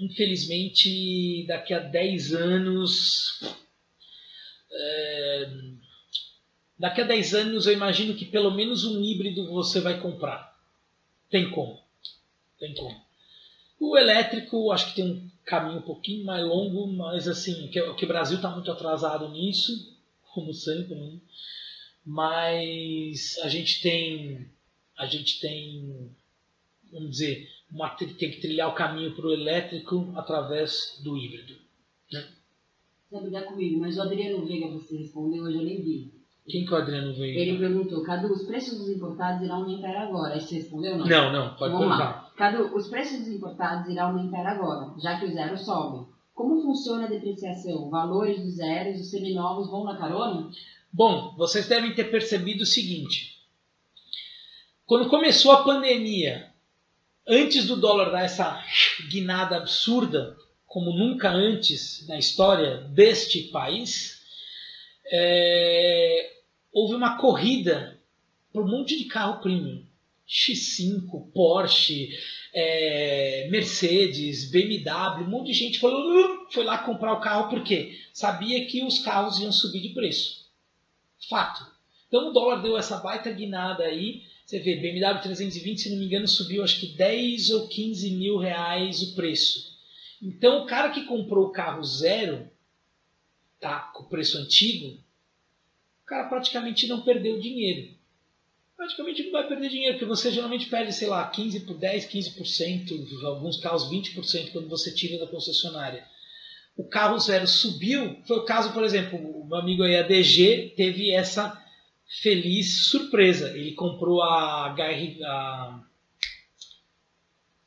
infelizmente, daqui a 10 anos. É, daqui a 10 anos eu imagino que pelo menos um híbrido você vai comprar. Tem como. Tem como. O elétrico acho que tem um caminho um pouquinho mais longo, mas assim, que, que o Brasil está muito atrasado nisso, como sempre, né? mas a gente tem a gente tem vamos dizer uma, tem que trilhar o caminho para o elétrico através do híbrido. Né? Você brigar comigo, mas o Adriano Veiga você respondeu, hoje eu nem vi. Quem que é o Adriano Veiga? Ele perguntou, Cadu, os preços dos importados irão aumentar agora. Aí você respondeu não? Não, não, pode Vamos perguntar. lá. Cadu, os preços dos importados irão aumentar agora, já que o zero sobe. Como funciona a depreciação? Valores dos zeros, os seminovos vão na carona? Bom, vocês devem ter percebido o seguinte. Quando começou a pandemia antes do dólar dar essa guinada absurda, como nunca antes na história deste país, é, houve uma corrida por um monte de carro premium. X5, Porsche, é, Mercedes, BMW, um monte de gente uh, foi lá comprar o carro porque sabia que os carros iam subir de preço. Fato. Então o dólar deu essa baita guinada aí você vê, BMW 320, se não me engano, subiu acho que 10 ou 15 mil reais o preço. Então, o cara que comprou o carro zero, tá, com o preço antigo, o cara praticamente não perdeu dinheiro. Praticamente não vai perder dinheiro, porque você geralmente perde, sei lá, 15 por 10, 15%, alguns carros 20% quando você tira da concessionária. O carro zero subiu, foi o caso, por exemplo, o meu amigo aí, a DG, teve essa feliz surpresa. Ele comprou a HR. A...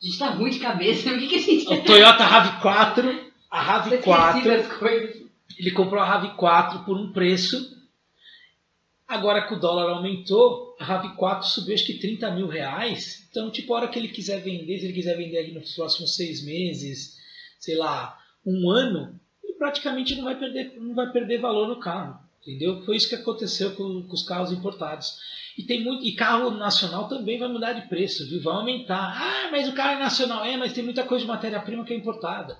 A gente tá ruim de cabeça, o que, que a gente. O Toyota RAV4. A Você RAV4. esqueci das coisas. Ele comprou a RAV4 por um preço. Agora que o dólar aumentou, a RAV4 subiu acho que 30 mil reais. Então, tipo, a hora que ele quiser vender, se ele quiser vender ali nos próximos seis meses, sei lá, um ano, ele praticamente não vai perder, não vai perder valor no carro. Entendeu? Foi isso que aconteceu com, com os carros importados. E tem muito e carro nacional também vai mudar de preço, viu? Vai aumentar. Ah, mas o carro é nacional. É, mas tem muita coisa de matéria-prima que é importada.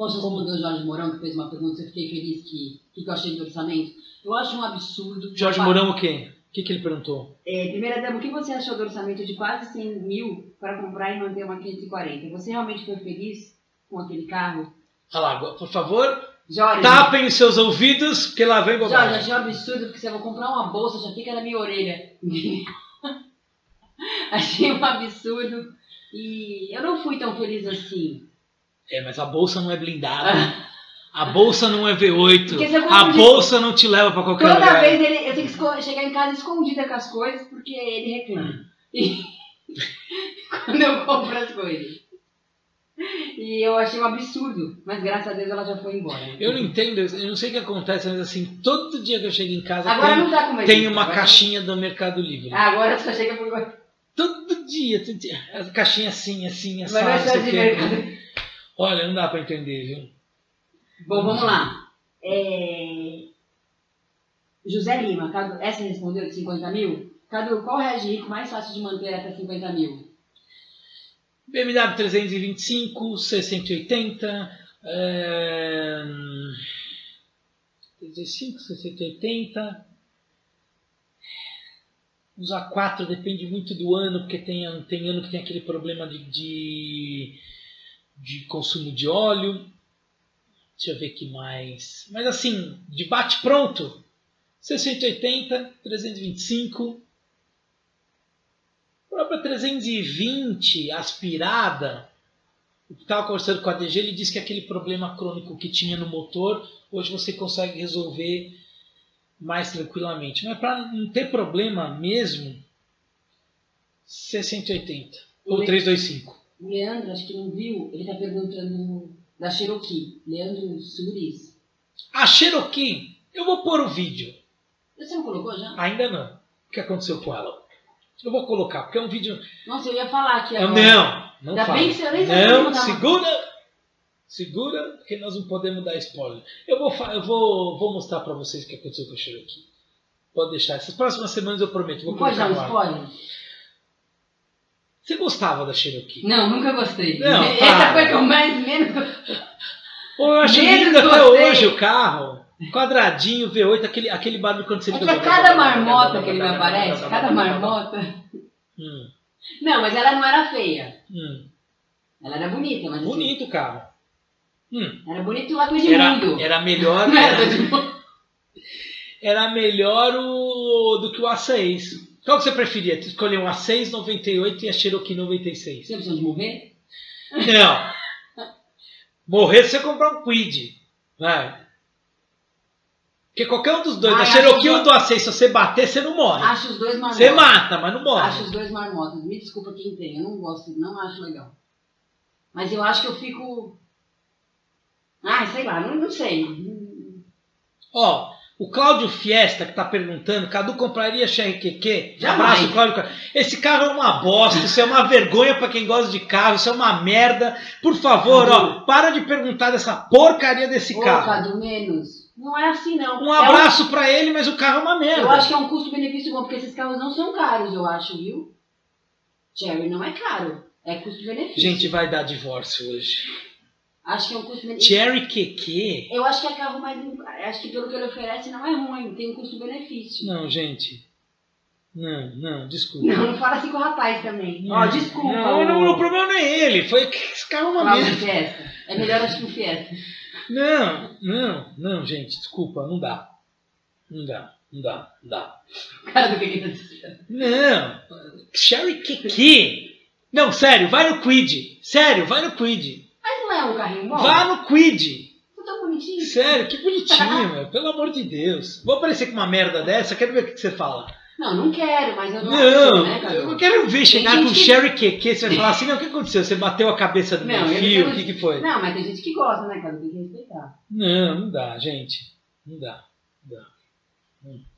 Posso responder o Jorge Mourão, que fez uma pergunta, eu fiquei feliz que, que eu achei de orçamento. Eu acho um absurdo. Jorge Uma- Mourão o quê? O que, que ele perguntou? É, primeira dama, o que você achou do orçamento de quase 100 mil para comprar e manter uma 540? Você realmente foi feliz com aquele carro? Olha lá, agora, por favor, Jorge, tapem seus ouvidos, porque lá vem Jorge, bobagem. achei um absurdo, porque se eu vou comprar uma bolsa, já fica na minha orelha. achei um absurdo. E eu não fui tão feliz assim. É, mas a bolsa não é blindada. A bolsa não é V8. Porque você A bolsa não te leva pra qualquer Toda lugar. vez ele, eu tenho que chegar em casa escondida com as coisas, porque ele reclama. E quando eu compro as coisas. E eu achei um absurdo, mas graças a Deus ela já foi embora. Eu não entendo, eu não sei o que acontece, mas assim, todo dia que eu chego em casa Agora tem, não tá com mais tem uma agora- caixinha do Mercado Livre. Agora só chega por. Todo dia, todo dia. A caixinha assim, assim, Mas assado, vai não ser sei de mercado. Olha, não dá pra entender, viu? Bom, vamos lá. É... José Lima, Cadu, essa respondeu de 50 mil? Cadu, qual é o rico mais fácil de manter até 50 mil? BMW 325, 680, é... 305, 680. Os A4 depende muito do ano, porque tem, tem ano que tem aquele problema de, de, de consumo de óleo. Deixa eu ver que mais. Mas assim, de bate pronto, 680, 325. A própria 320 aspirada, eu estava conversando com a DG, ele disse que aquele problema crônico que tinha no motor, hoje você consegue resolver mais tranquilamente. Mas para não ter problema mesmo, 680 ou 325. O Leandro, acho que não viu, ele está perguntando da Cherokee. Leandro Suris. A Cherokee, eu vou pôr o vídeo. Você não colocou já? Ainda não. O que aconteceu com ela? Eu vou colocar, porque é um vídeo. Nossa, eu ia falar aqui agora. Não, não Ainda fala. bem que você nem Não, segura! Segura, porque nós não podemos dar spoiler. Eu vou, eu vou, vou mostrar para vocês o que aconteceu com a Cherokee. Pode deixar. Essas próximas semanas eu prometo. Vou pode dar um spoiler? Você gostava da Cherokee? Não, nunca gostei. Não, Essa foi que eu mais menos. Pô, eu acho lindo até hoje o carro. Quadradinho, V8, aquele, aquele barulho quando você é fica. É cada marmota que ele me aparece, cada marmota. Hum. Não, mas ela não era feia. Hum. Ela era bonita, mas. Bonito o assim, carro. Hum. Era bonito do Edmundo. Era, era melhor. Era, era melhor o, do que o A6. Qual que você preferia? Escolher um A6 98 e a Cherokee 96? Você precisa de morrer? Não. morrer você comprar um Quid. Vai. Porque qualquer um dos dois, Ai, Cherokee ou do A6, se você bater, você não morre. Acho os dois marmotas. Você mata, mas não morre. Acho os dois marmotas. Me desculpa quem tem, eu não gosto, não acho legal. Mas eu acho que eu fico. Ai, sei lá, não, não sei. Ó, o Cláudio Fiesta, que está perguntando, Cadu compraria XRQQ? Abraço, Cláudio. Esse carro é uma bosta, isso é uma vergonha para quem gosta de carro, isso é uma merda. Por favor, ó, para de perguntar dessa porcaria desse Ô, carro. Cadu, menos. Não é assim, não. Um abraço é um... para ele, mas o carro é uma merda. Eu acho que é um custo-benefício bom, porque esses carros não são caros, eu acho, viu? Cherry não é caro, é custo-benefício. Gente, vai dar divórcio hoje. Acho que é um custo-benefício. Cherry QQ? Eu acho que é carro mais. Acho que pelo que ele oferece não é ruim, tem um custo-benefício. Não, gente. Não, não, desculpa. Não, não fala assim com o rapaz também. Ó, oh, desculpa. Não, não, o problema não é ele. Foi que esse carro é uma merda. Fiesta. É melhor acho que o Fiesta. Não, não, não, gente, desculpa, não dá. Não dá, não dá, não dá. Cara do que tá. Não, Sherry Kiki. Não, sério, vai no Quid. Sério, vai no Quid. Não é um carrinho bom? Vá no Quid. Tá tão bonitinho. Sério, que bonitinho, meu. Pelo amor de Deus. Vou aparecer com uma merda dessa, quero ver o que você fala. Não, não quero, mas eu não. Não, né, eu não quero ver chegar com o que... Sherry QQ, você vai falar assim, não, o que aconteceu? Você bateu a cabeça do não, meu filho, o que, que foi? Não, mas tem gente que gosta, né, cara? Tem que respeitar. Não, não dá, gente. Não dá. Não dá.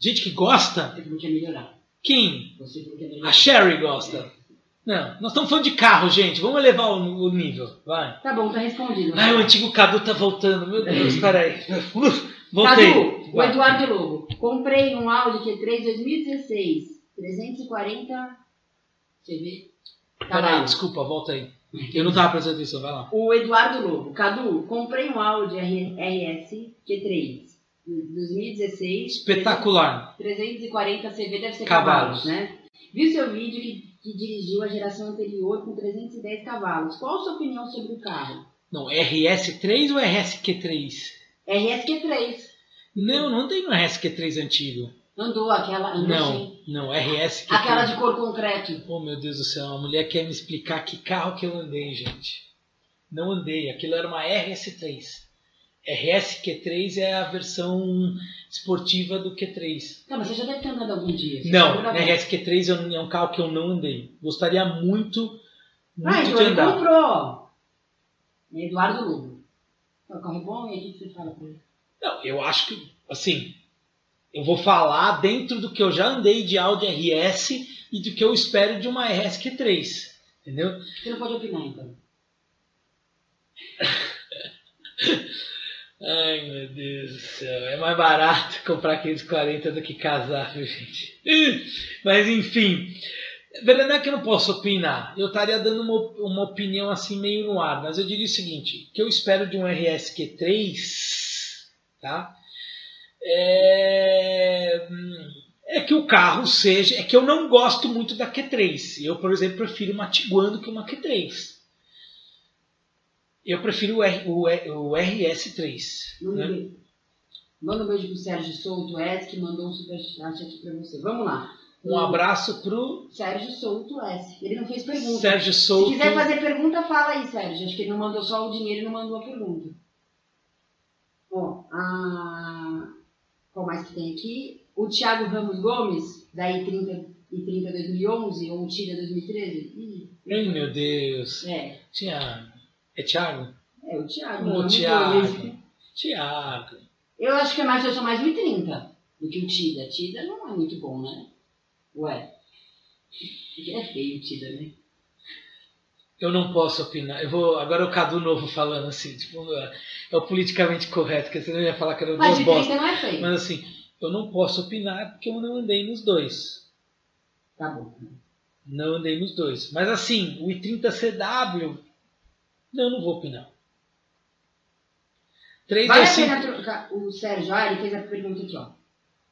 Gente que gosta? Você quer melhorar. Quem? Você quer melhorar. A Sherry gosta. É. Não, nós estamos falando de carro, gente. Vamos elevar o, o nível. Vai. Tá bom, tá respondido. Ai, o antigo Cadu tá voltando. Meu Deus, peraí. Voltei. Cadu, o Eduardo Lobo. Comprei um Audi Q3 2016. 340 CV. Peraí, desculpa, volta aí. Eu não tava prestando atenção, vai lá. O Eduardo Lobo. Cadu, comprei um Audi RS Q3. 2016. Espetacular. 340 CV deve ser cavalos, cavalos né? Vi seu vídeo que que dirigiu a geração anterior com 310 cavalos. Qual a sua opinião sobre o carro? Não, RS3 ou RSQ3? RSQ3. Não, não tem no RSQ3 antigo. Andou aquela. Andou não, sim. não, RS. Aquela de cor concreto. Oh meu Deus do céu, a mulher quer me explicar que carro que eu andei, gente. Não andei, aquilo era uma RS3. RS Q3 é a versão esportiva do Q3. Tá, mas você já deve ter andado algum dia. Não, RS Q3 é um carro que eu não andei. Gostaria muito, muito ah, então de andar. comprou. Eduardo Lugo. É um carro bom e a gente você fala com ele. Não, eu acho que, assim, eu vou falar dentro do que eu já andei de Audi RS e do que eu espero de uma RS Q3. Entendeu? Você não pode opinar, então. Ai meu Deus do céu, é mais barato comprar aqueles 40 do que casar, viu gente? Mas enfim, verdade é que eu não posso opinar. Eu estaria dando uma, uma opinião assim meio no ar, mas eu diria o seguinte: que eu espero de um RSQ3, tá? É, é que o carro seja. É que eu não gosto muito da Q3. Eu, por exemplo, prefiro uma Tiguan do que uma Q3. Eu prefiro o, R, o, R- o RS3. Manda, um Né? beijo. Manda um beijo pro Sérgio Souto S, que mandou um superchat aqui pra você. Vamos lá. Um abraço pro Sérgio Souto S. Ele não fez pergunta. Sérgio Se Souto. quiser fazer pergunta, fala aí, Sérgio. Acho que ele não mandou só o dinheiro e não mandou a pergunta. Ó, a... qual mais que tem aqui? O Thiago Ramos Gomes, da I30, I30 2011, ou o Tira 2013. Ih, Ai, meu Deus. É, Tiago. É Thiago? é o Thiago Ramos Thiago. Thiago. Eu acho que é mais, eu sou mais o I30 do que o Tida. Tida não é muito bom, né? Ué. É feio o Tida, né? Eu não posso opinar. Eu vou. Agora é o Cadu novo falando assim, tipo, é o politicamente correto, que você não ia falar que era Mas duas de bosta. 30 não é feio. Mas assim, eu não posso opinar porque eu não andei nos dois. Tá bom. Não andei nos dois. Mas assim, o i30CW, não, não vou opinar. Três Vale ou a cinco. pena trocar. O Sérgio, ó, ele fez a pergunta aqui, ó.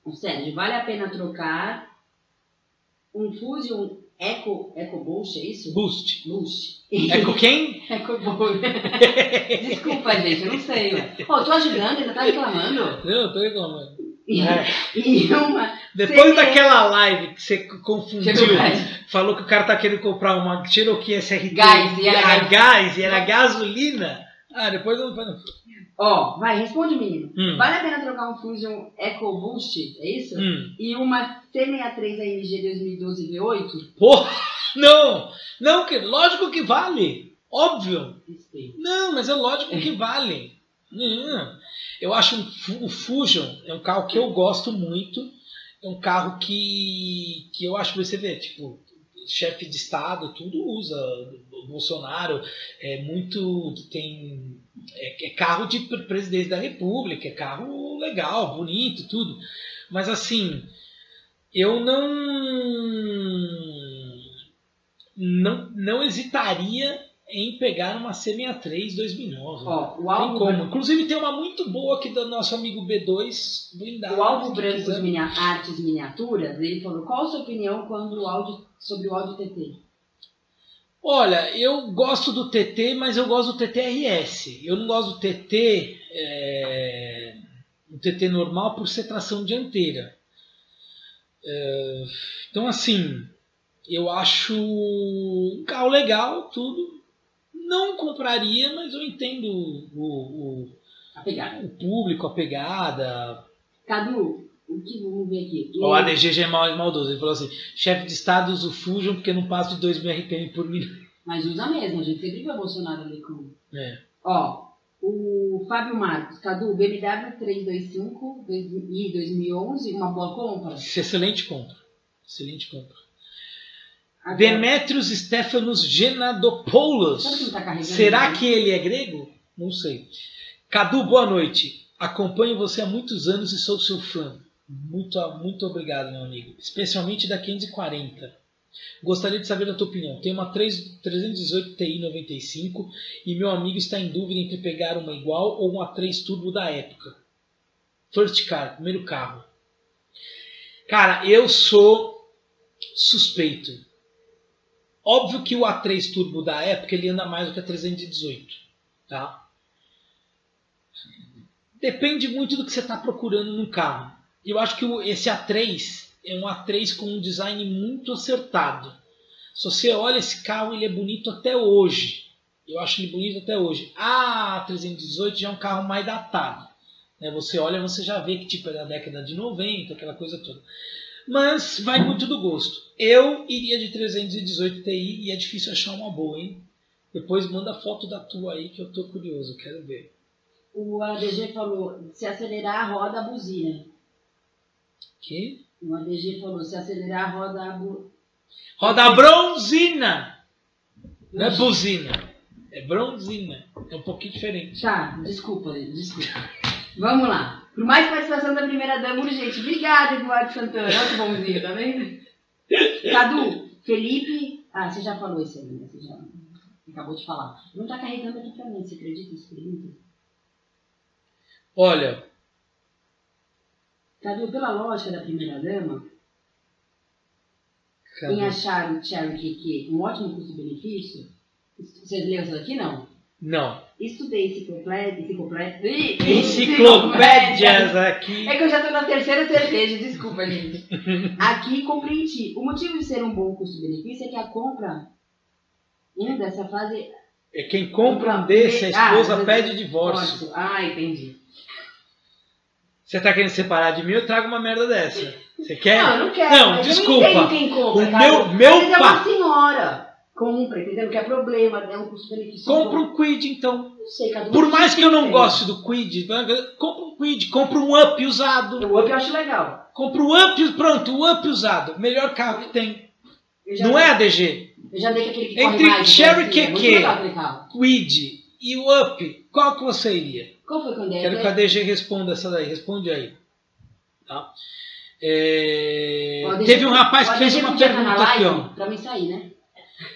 O Sérgio, vale a pena trocar um Fusion Eco, Eco Boost, é isso? Boost. Boost. Com quem? Eco Boost. Desculpa, gente, eu não sei, ué. Pô, tô ajudando, ainda tá reclamando. Não, tô reclamando. E, É. e uma. Depois é. daquela live que você confundiu, falou que o cara tá querendo comprar uma Cherokee SRT Gás, e era a gás. gás, e era gasolina. Ah, depois eu não. Ó, vai, responde, menino. Hum. Vale a pena trocar um Fusion Eco Boost, é isso? Hum. E uma C63 AMG 2012 V8? Porra! Não! Não, que, lógico que vale! Óbvio! Não, mas é lógico que vale. Eu acho um o Fusion é um carro que eu gosto muito. É um carro que, que eu acho que você vê, tipo, chefe de Estado, tudo usa. O Bolsonaro é muito. tem. É, é carro de pre- presidente da República, é carro legal, bonito, tudo. Mas assim, eu não. Não, não hesitaria em pegar uma C63 2009. Ó, o tem álbum, como. Inclusive tem uma muito boa aqui do nosso amigo B2 blindado. o álbum branco quiser. de minia- artes miniaturas, ele falou, qual a sua opinião quando o áudio, sobre o áudio TT? Olha, eu gosto do TT, mas eu gosto do TT-RS. Eu não gosto do TT, é, o TT normal por ser tração dianteira. É, então, assim, eu acho um carro legal, tudo. Não compraria, mas eu entendo o, o, A pegada. o público, a pegada. Cadu, o que vamos ver aqui? O ADG é mal- maldoso. Ele falou assim: chefe de Estado usa o Fusion porque não passa de 2 mil RPM por minuto. Mas usa mesmo, a gente sempre vê o Bolsonaro ali com... É. Ó, o Fábio Marcos, Cadu, BMW 325 dois- e 2011, uma boa compra? Excelente compra. Excelente compra. Demetrios Stefanos Genadopoulos. Tá? Será né? que ele é grego? Não sei. Cadu, boa noite. Acompanho você há muitos anos e sou seu fã. Muito, muito obrigado, meu amigo. Especialmente da 540. Gostaria de saber a tua opinião. Tenho uma 3 318 Ti 95 e meu amigo está em dúvida entre pegar uma igual ou uma 3 Turbo da época. First car, primeiro carro. Cara, eu sou suspeito. Óbvio que o A3 Turbo da época ele anda mais do que a 318, tá? Depende muito do que você está procurando no carro. Eu acho que esse A3 é um A3 com um design muito acertado. Se você olha esse carro, ele é bonito até hoje. Eu acho ele bonito até hoje. A 318 já é um carro mais datado. Né? Você olha, você já vê que tipo é da década de 90, aquela coisa toda. Mas vai muito do gosto. Eu iria de 318 Ti e é difícil achar uma boa, hein? Depois manda foto da tua aí que eu tô curioso, quero ver. O ADG falou, se acelerar, roda a buzina. Que? O ADG falou, se acelerar, roda a bu... Roda a bronzina! Não é buzina. É bronzina. É um pouquinho diferente. Tá, desculpa, desculpa. Vamos lá. Por mais participação da primeira dama urgente. Obrigada, Eduardo Santana. Olha que bonzinho, tá vendo? Cadu, Felipe... Ah, você já falou isso aí, né? Você já acabou de falar. Não tá carregando aqui pra mim, você acredita nessa pergunta? Olha, Cadu, pela lógica da primeira dama, em cadê? achar o Cherokee que um ótimo custo-benefício, você leu isso daqui? Não. não. Estudei enciclopédia, enciclopédia, Enciclopédias aqui. É que eu já tô na terceira cerveja, desculpa, gente. Aqui compreendi. O motivo de ser um bom custo-benefício é que a compra um dessa fase. É quem compra um desse, a esposa Ah, pede divórcio. Ah, entendi. Você tá querendo separar de mim? Eu trago uma merda dessa. Você quer? Não, eu não quero. Não, desculpa. Não quem compra. O cara. meu- meu vezes é uma senhora. Compra, entendeu? Que é problema, é um custo-benefício. Compra um Quid, então. Não sei, cada um Por mais que eu não tem. goste do Quid, compra um Quid, compra um Up usado. O Up eu acho legal. Compra o Up, pronto, o Up usado. Melhor carro que tem. Não dei- é ADG? Eu já dei com aquele que Entre mais. Cherry é QQ. Quid e o Up, qual que você iria? Qual foi quando é? Quero que a DG responda essa daí. Responde aí. Tá? É, Teve um rapaz que fez uma pergunta aqui, ó. Pra mim sair, né?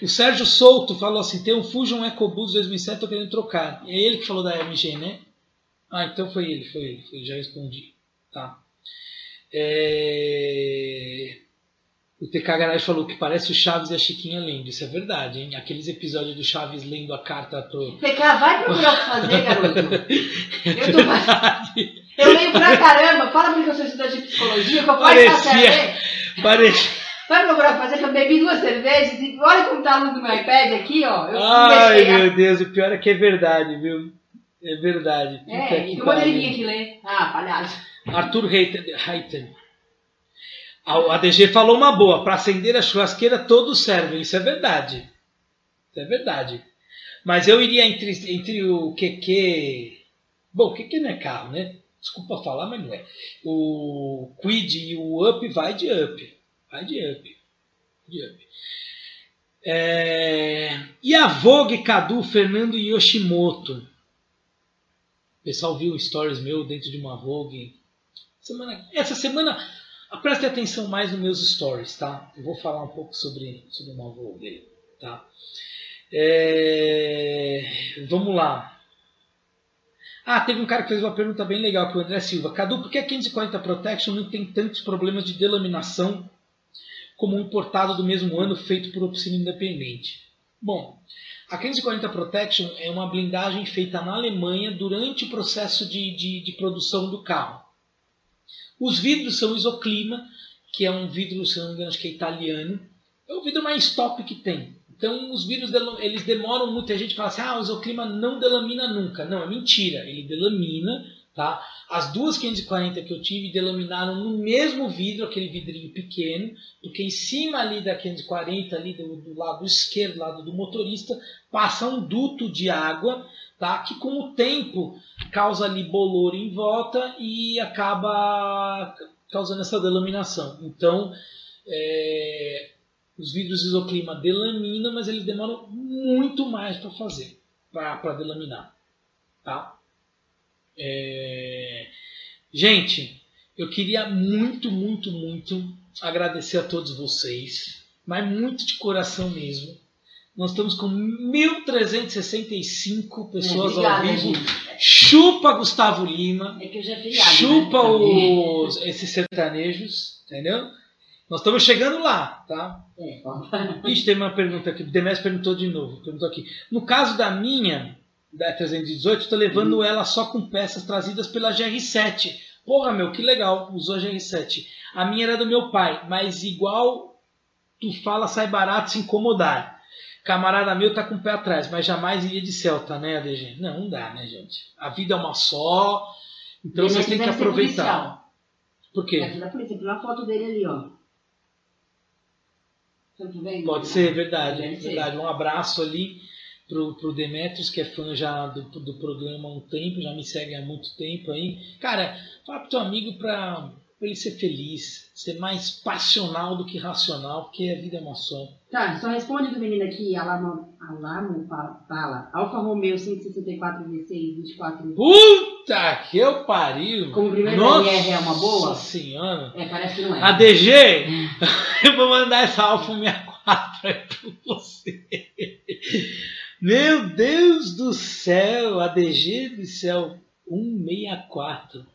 O Sérgio Souto falou assim: tem um Fusion EcoBoost 2007, tô querendo trocar. É ele que falou da MG, né? Ah, então foi ele, foi ele, foi, já respondi. Tá. É... O TK Garage falou que parece o Chaves e a Chiquinha lendo. Isso é verdade, hein? Aqueles episódios do Chaves lendo a carta pro. PK, vai procurar o que fazer, garoto. Eu tô fazendo. Eu leio pra caramba. Fala pra mim que eu sou estudante de psicologia, que eu posso Parecia. Procurar o que fazer, que eu bebi duas cervejas e olha como tá a luz do meu iPad aqui, ó. Eu Ai, a- meu Deus, o pior é que é verdade, viu? É verdade. É, eu pariu. vir aqui ler. Ah, palhaço. Arthur Reiter. A DG falou uma boa. Para acender a churrasqueira, todos servem. Isso é verdade. Isso é verdade. Mas eu iria entre, entre o QQ. Bom, o QQ não é carro, né? Desculpa falar, mas não é. O Quid e o Up vai de Up. Vai de Up. De up. É, E a Vogue, Cadu, Fernando Yoshimoto. O pessoal viu stories meu dentro de uma Vogue. Semana, essa semana, preste atenção mais nos meus stories, tá? Eu vou falar um pouco sobre, sobre uma Vogue tá? É, vamos lá. Ah, teve um cara que fez uma pergunta bem legal, que o André Silva. Cadu, por que a 540 Protection não tem tantos problemas de delaminação como um importado do mesmo ano feito por oficina independente? Bom, a 540 Protection é uma blindagem feita na Alemanha durante o processo de, de, de produção do carro. Os vidros são isoclima, que é um vidro, se não me engano, acho que é italiano. É o vidro mais top que tem. Então, os vidros eles demoram muito. A gente fala assim: ah, o isoclima não delamina nunca. Não, é mentira. Ele delamina. Tá? As duas 540 que eu tive delaminaram no mesmo vidro, aquele vidrinho pequeno, porque em cima ali da 540, ali do, do lado esquerdo, lado do motorista, passa um duto de água, tá? que com o tempo causa ali bolor em volta e acaba causando essa delaminação. Então, é, os vidros isoclima delaminam, mas eles demoram muito mais para fazer, para delaminar. Tá? É, Gente, eu queria muito, muito, muito agradecer a todos vocês, mas muito de coração mesmo. Nós estamos com 1.365 pessoas ao Obrigada, vivo. gente. Chupa Gustavo Lima. É que eu já feriado. Chupa né? os, esses sertanejos, entendeu? Nós estamos chegando lá, tá? É. Ixi, tem uma pergunta aqui. O Demes perguntou de novo. Perguntou aqui. No caso da minha, da 318, estou levando ela só com peças trazidas pela GR7. Porra, meu, que legal. Usou a GR7. A minha era do meu pai, mas igual tu fala, sai barato se incomodar. Camarada meu tá com o pé atrás, mas jamais iria de Celta, né, ADG? Não, não dá, né, gente? A vida é uma só. Então Ele vocês têm que ser aproveitar. Por quê? Ser da polícia. Tem uma foto dele ali, ó. Você vendo? Pode ser, verdade, Deve ser. verdade. Um abraço ali pro, pro Demetrios, que é fã já do, do programa há um tempo, já me segue há muito tempo aí. Cara, fala pro teu amigo pra, pra ele ser feliz, ser mais passional do que racional, porque a vida é uma só. Tá, só responde do menino aqui, Alamo, Alamo fa- fala. Alfa Romeo 164 V6 24. Puta que eu pariu! Como primeiro Nossa LR é uma boa? senhora! É, parece que não é. ADG, eu vou mandar essa Alfa 64 aí pra você. Meu Deus do céu, ADG do céu, 164.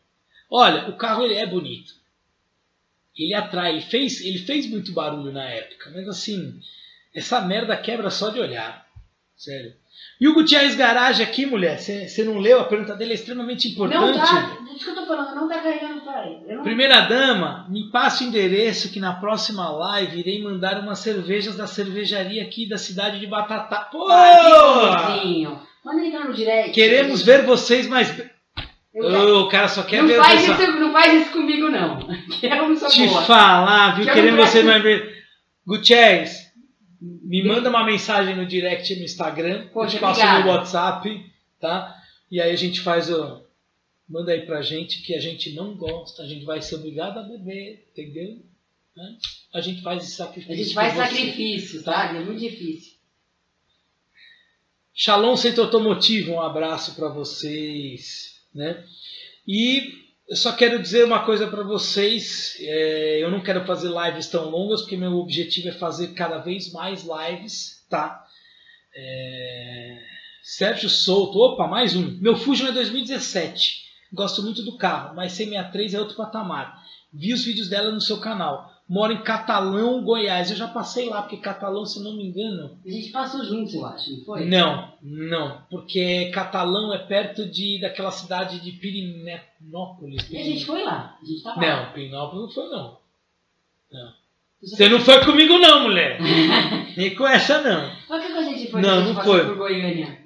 Olha, o carro ele é bonito. Ele atrai, ele fez, ele fez muito barulho na época, mas assim, essa merda quebra só de olhar. Sério. E o Gutierrez Garage aqui, mulher, você não leu? A pergunta dele é extremamente importante. Não tá, isso que eu tô falando, não tá carregando para aí. Não... Primeira dama, me passe o endereço que na próxima live irei mandar umas cervejas da cervejaria aqui da cidade de Batatá. Pô! Que Manda entrar no direct. Queremos ver vocês mais. Oh, o cara só quer não ver faz isso, Não faz isso comigo, não. Eu não Te boa. falar, viu? Queremos você mais ver. Gutierrez, me manda uma mensagem no direct no Instagram, te passo no WhatsApp, tá? E aí a gente faz o. Manda aí pra gente que a gente não gosta, a gente vai ser obrigado a beber, entendeu? Né? A gente faz esse sacrifício. A gente faz sacrifício, tá? É muito difícil. Shalom Centro Automotivo, um abraço para vocês, né? E eu só quero dizer uma coisa para vocês. É, eu não quero fazer lives tão longas, porque meu objetivo é fazer cada vez mais lives, tá? É, Sérgio Souto, opa, mais um. Meu Fusion é 2017. Gosto muito do carro, mas C63 é outro patamar. Vi os vídeos dela no seu canal mora em Catalão, Goiás. Eu já passei lá, porque Catalão, se não me engano. A gente passou juntos, eu acho, não foi? Não, não. Porque Catalão é perto de, daquela cidade de Pirinópolis. E a gente foi lá. A gente tava não, Pirinópolis não foi, não. Não. Você não foi comigo, não, mulher. Nem com essa, não. Mas que a gente foi? Não, não foi. Por Goiânia?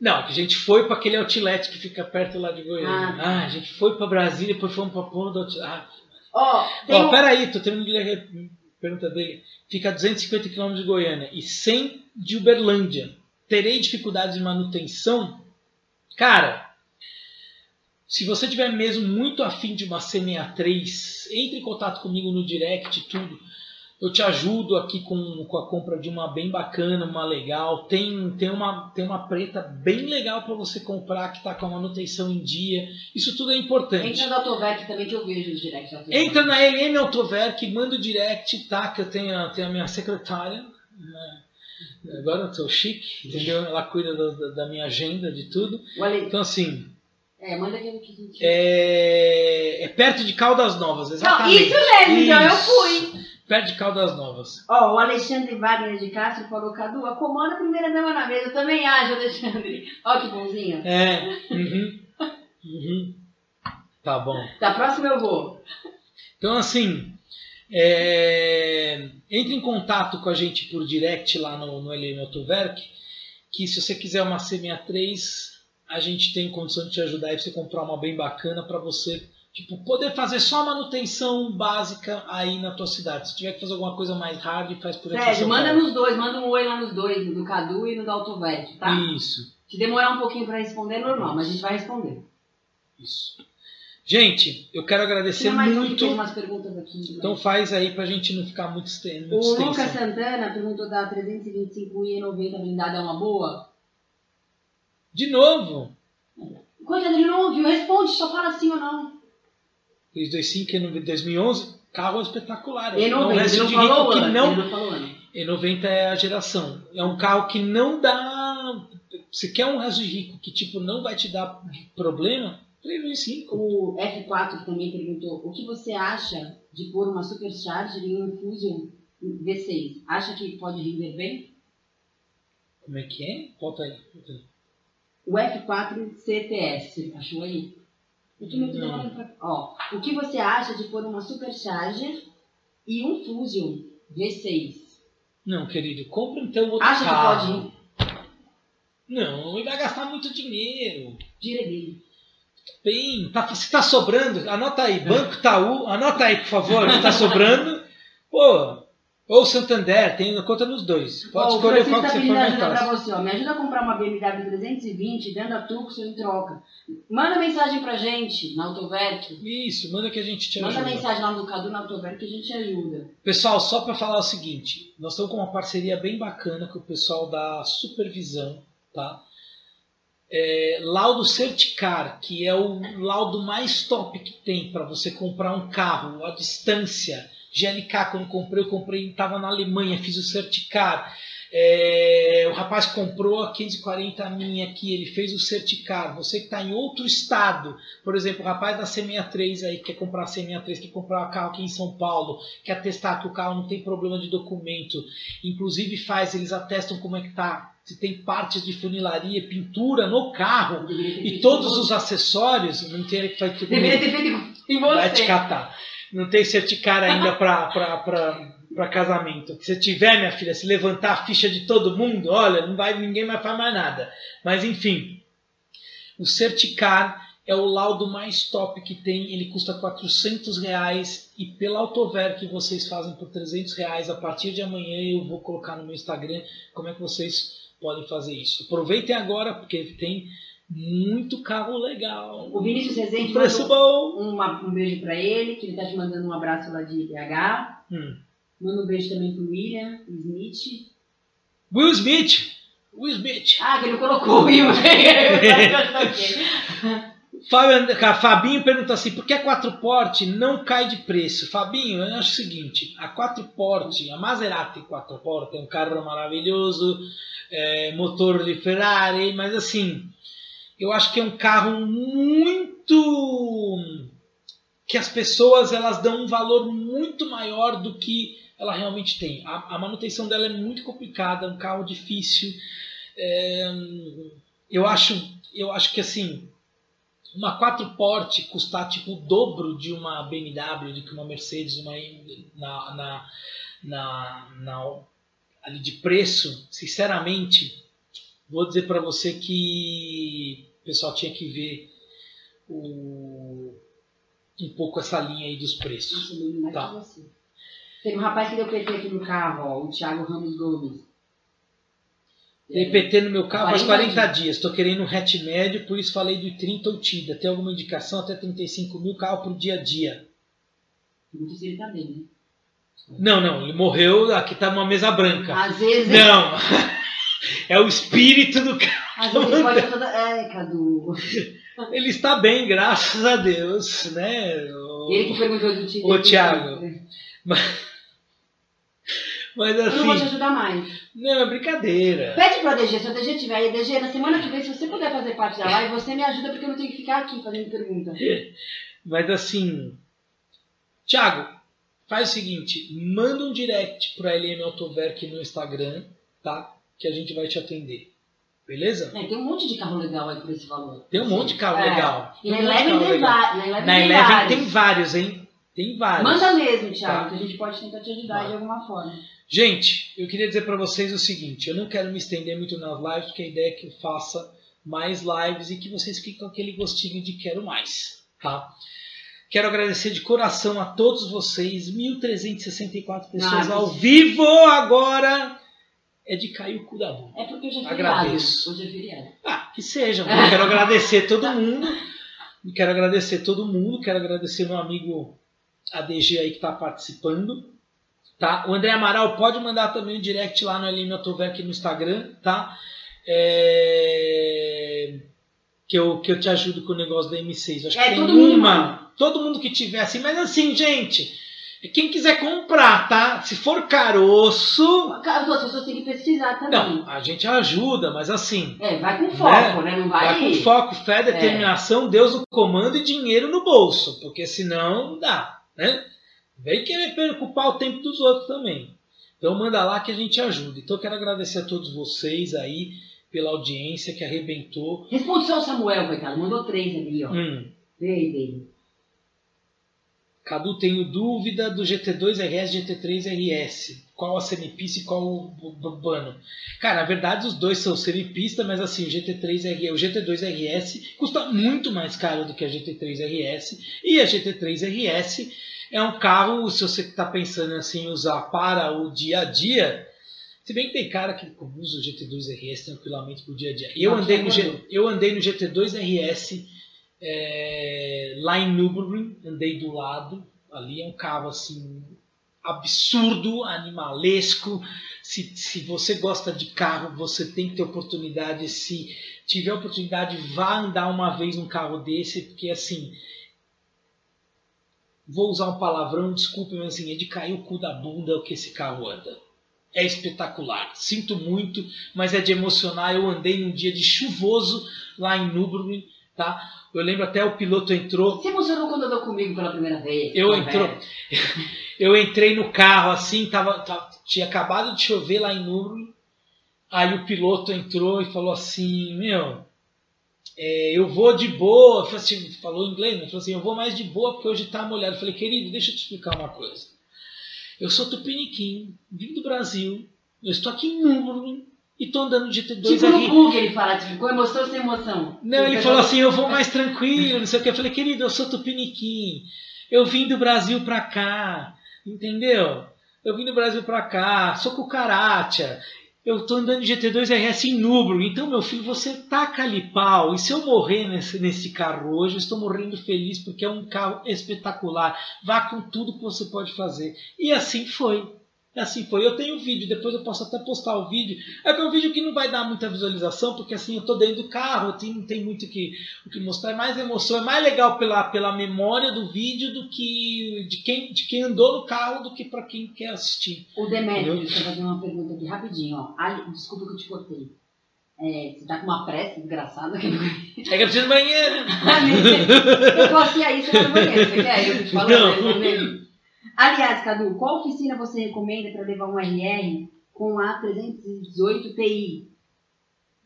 Não, que a gente foi para aquele outlet que fica perto lá de Goiânia. Ah, tá. ah a gente foi para Brasília, depois fomos para Ponto do outlet. Ah, Ó, oh, oh, um... peraí, tô tendo que pergunta dele. Fica a 250 km de Goiânia e 100 de Uberlândia. Terei dificuldades de manutenção? Cara, se você tiver mesmo muito afim de uma C63, entre em contato comigo no direct, tudo eu te ajudo aqui com, com a compra de uma bem bacana, uma legal. Tem, tem, uma, tem uma preta bem legal para você comprar que está com a manutenção em dia. Isso tudo é importante. Entra na Autoverk também que eu vejo os direct. Entra na LM Autoverk, manda o direct, tá? Que eu tenho, tenho a minha secretária. Né? Agora eu tô chique, entendeu? Ela cuida da, da minha agenda, de tudo. Então assim. É, manda aquilo que a gente. É, é perto de Caldas Novas, exatamente. Não, isso mesmo, então eu fui. Perto de Caldas Novas. Ó, oh, o Alexandre Wagner de Castro falou, Cadu, a primeira dama na mesa. Eu também acho, Alexandre. Ó, que bonzinho. É. Uhum. Uhum. Tá bom. Da próxima eu vou. Então, assim, é... entre em contato com a gente por direct lá no, no Autoverk, que se você quiser uma C63, a gente tem condição de te ajudar e você comprar uma bem bacana para você Tipo, poder fazer só manutenção básica aí na tua cidade. Se tiver que fazer alguma coisa mais hard, faz por aqui. Sérgio, manda nos dois, manda um oi lá nos dois, no Cadu e no da Autovete, tá? Isso. Se demorar um pouquinho para responder, é normal, mas a gente vai responder. Isso. Gente, eu quero agradecer mais muito. Tem umas perguntas aqui. Então faz aí pra gente não ficar muito extenso. O Lucas Santana perguntou da 325 e 90 blindada é uma boa? De novo? Coisa de novo, responde, só fala sim ou não. 325 e 2011, carro espetacular. E90, não, não, ele não falou que não, ano. E90 é a geração. É um carro que não dá. Se quer um resto de rico que tipo não vai te dar problema, 325. O F4 também perguntou: o que você acha de pôr uma Supercharger em um Fusion V6? Acha que pode render bem? Como é que é? Volta aí. Volta aí. O F4 CTS, achou aí? Pra... Ó, o que você acha de pôr uma Supercharger e um Fusion V6? Não, querido, compra então outro acha carro. que pode ir? Não, ele vai gastar muito dinheiro. Tira dele. Bem, tá, se tá sobrando, anota aí, Banco Itaú, anota aí, por favor, se tá sobrando. Pô, ou Santander, tem conta nos dois. Pode oh, escolher qual que tá você for mais pra você, ó. Me ajuda a comprar uma BMW 320 dando a Tucson em troca. Manda mensagem pra gente na Autoverk. Isso, manda que a gente te ajuda. Manda mensagem lá no Cadu na Autoverk que a gente ajuda. Pessoal, só para falar o seguinte, nós estamos com uma parceria bem bacana com o pessoal da Supervisão, tá? É, laudo Certicar, que é o laudo mais top que tem para você comprar um carro à distância GLK, quando comprei, eu comprei, estava na Alemanha, fiz o Certicar. É, o rapaz comprou a 540 minha aqui, ele fez o certificado. Você que está em outro estado, por exemplo, o rapaz da C63 aí quer comprar a C63, quer comprar um carro aqui em São Paulo, quer testar que o carro não tem problema de documento, inclusive faz, eles atestam como é que tá, se tem partes de funilaria, pintura no carro e todos os acessórios, não tem que fazer Deveria ter feito em você. vai te catar. Não tem certificado ainda para casamento. Se tiver, minha filha, se levantar a ficha de todo mundo, olha, não vai ninguém mais faz mais nada. Mas enfim, o Certicar é o laudo mais top que tem. Ele custa 400 reais e pela Autover que vocês fazem por 300 reais a partir de amanhã eu vou colocar no meu Instagram como é que vocês podem fazer isso. Aproveitem agora porque tem muito carro legal. O Vinícius Rezende Preço mandou bom. uma- um beijo pra ele, que ele tá te mandando um abraço lá de BH. Hum. Manda um beijo também pro William Smith. Will Smith. Will Smith. Ah, que ele colocou o Will. Fábio- Fabinho pergunta assim: por que a 4 Porte não cai de preço? Fabinho, eu acho o seguinte: a 4 Porte, a Maserati 4 Porte é um carro maravilhoso, é, motor de Ferrari, mas assim, eu acho que é um carro muito. que as pessoas elas dão um valor muito maior do que ela realmente tem. A, a manutenção dela é muito complicada, é um carro difícil. É, eu acho, eu acho que assim uma 4 porte custar tipo o dobro de uma BMW, de que uma Mercedes, uma na, na, na, na- ali de preço, sinceramente, vou dizer para você que pessoal tinha que ver o, um pouco essa linha aí dos preços. Nossa, Tá. Teve um rapaz que deu PT aqui no carro, ó, o Thiago Ramos Gomes. Dei PT no meu carro faz 40 40 dias. Estou querendo um hatch médio, por isso falei do 30 ou TIDA. Tem alguma indicação até 35 mil carro por dia a dia? Muito se ele tá bem, né? Não, não, ele morreu, aqui tá uma mesa branca. Às vezes, Não! É o espírito do cara. Vezes ele pode toda... É, Cadu. Ele está bem, graças a Deus, né? O- Ele que perguntou do Tinder. Ô, Thiago. Mas Eu não vou te assim, ajudar mais. não, é brincadeira. Pede pro ADG, se o ADG tiver aí, ADG, na semana que vem, se você puder fazer parte da live, você me ajuda porque eu não tenho que ficar aqui fazendo pergunta. Mas assim, Thiago, faz o seguinte, manda um direct para LM Autoverk no Instagram, tá? Que a gente vai te atender. Beleza? É, tem um monte de carro legal aí por esse valor. Tem um monte de carro É. legal. E na Eleven tem va- na Eleven tem vários. hein? Tem vários. Manda mesmo, Thiago, Tá. que a gente pode tentar te ajudar Tá. de alguma forma. Gente, eu queria dizer para vocês o seguinte: eu não quero me estender muito nas lives, porque a ideia é que eu faça mais lives e que vocês fiquem com aquele gostinho de quero mais, tá? Quero agradecer de coração a todos vocês, 1.364 pessoas Ah, ao vivo agora. É de cair o cu da bunda. É porque hoje é feriado. Agradeço. Hoje é feriado. Ah, que seja. Eu quero agradecer todo mundo. Quero agradecer todo mundo. Quero agradecer meu amigo ADG aí que está participando. Tá? O André Amaral pode mandar também um direct lá no LM Autoverk no Instagram, tá? É, Que, eu, que eu te ajudo com o negócio da M6. Acho É, que tem todo mundo uma. Todo mundo que tiver assim, mas assim, gente. Quem quiser comprar, tá? Se for caroço. As outras pessoas têm que pesquisar também. Não, a gente ajuda, mas assim. É, vai com foco, né? Não vai... Vai com foco, fé, determinação, Deus no comando e dinheiro no bolso, porque senão não dá, né? Vem querer preocupar o tempo dos outros também. Então manda lá que a gente ajuda. Então eu quero agradecer a todos vocês aí pela audiência que arrebentou. Responde só o Samuel, coitado. Mandou três ali, ó. Hum, dele. Cadu, tenho dúvida do GT2 RS e GT3 RS. Qual a semipista e qual o Bano? Cara, na verdade os dois são semipista, mas assim, o GT3 RS, o GT2 RS custa muito mais caro do que a GT3 RS. E a GT3 RS é um carro, se você está pensando assim, em usar para o dia a dia, se bem que tem cara que usa o GT2 RS tranquilamente para o dia a dia. Eu andei, no eu andei no GT2 RS é, lá em Nürburgring, andei do lado, ali é um carro assim absurdo, animalesco. Se, se você gosta de carro, você tem que ter oportunidade. Se tiver oportunidade, vá andar uma vez num carro desse, porque assim. Vou usar um palavrão, desculpe, mas assim, é de cair o cu da bunda o que esse carro anda. é espetacular. Sinto muito, mas é de emocionar. Eu andei num dia de chuvoso lá em Nürburgring, tá? Eu lembro até o piloto entrou. Você emocionou quando andou comigo pela primeira vez? Eu entrou, eu entrei no carro assim, tava, tava, tinha acabado de chover lá em Nürburgring. Aí o piloto entrou e falou assim, meu, é, eu vou de boa, assim, falou em inglês, mas falou assim, eu vou mais de boa porque hoje tá molhado. Eu falei, querido, deixa eu te explicar uma coisa. Eu sou tupiniquim, vim do Brasil, eu estou aqui em Nürburgring e estou andando de GT2 tipo no Bug ele fala, tipo, com emoção ou sem emoção? Não, ele falou assim, eu vou mais tranquilo, não sei o que. Eu falei, querido, eu sou tupiniquim, eu vim do Brasil pra cá, entendeu? Eu vim do Brasil pra cá, sou cucaracha, eu tô andando de GT2 RS em Nubro, então meu filho, você taca ali pau, e se eu morrer nesse, nesse carro hoje, eu estou morrendo feliz porque é um carro espetacular, vá com tudo que você pode fazer. E assim foi. Assim foi. Eu tenho vídeo, depois eu posso até postar o vídeo. É que é um vídeo que não vai dar muita visualização, porque assim eu tô dentro do carro, tem, não tem muito que, o que mostrar. É mais emoção, é mais legal pela, pela memória do vídeo do que de quem, de quem andou no carro do que para quem quer assistir. O Demetrio, deixa eu fazer uma pergunta aqui rapidinho, ó. Ali, desculpa que eu te cortei. É, você tá com uma pressa desgraçada no É que eu preciso do banheiro. eu posso ir aí, você vai no banheiro. Você quer? Eu te falo, não. Aliás, Cadu, qual oficina você recomenda para levar um RR com a 318 Ti?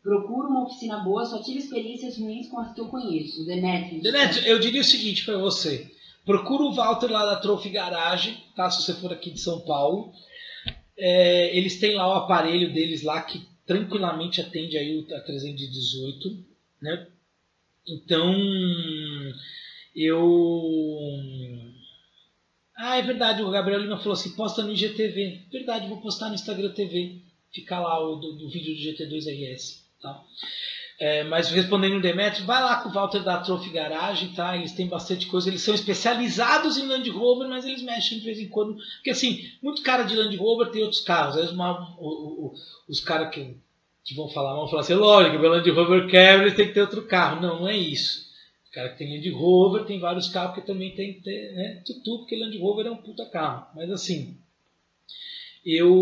Procura uma oficina boa, só tive experiências ruins com as que eu conheço. Demetrio. Demetrio, eu diria o seguinte para você. Procura o Walter lá da Trophy Garage, tá? Se você for aqui de São Paulo. É, eles têm lá o aparelho deles lá que tranquilamente atende aí o 318, né? Então, eu ah, é verdade, o Gabriel Lima falou assim, posta no IGTV. Verdade, vou postar no Instagram TV. Fica lá o do, do vídeo do GT2RS. Tá? É, mas respondendo o Demetrio, vai lá com o Walter da Trophy Garage, tá? Eles têm bastante coisa, eles são especializados em Land Rover, mas eles mexem de vez em quando. Porque assim, muito cara de Land Rover tem outros carros. Às vezes uma, o, o, os caras que, que vão falar vão falar assim, lógico, o Land Rover quebra, eles têm que ter outro carro. Não, não é isso. O cara que tem Land Rover tem vários carros que também tem né? Tudo, porque Land Rover é um puta carro. Mas assim, eu.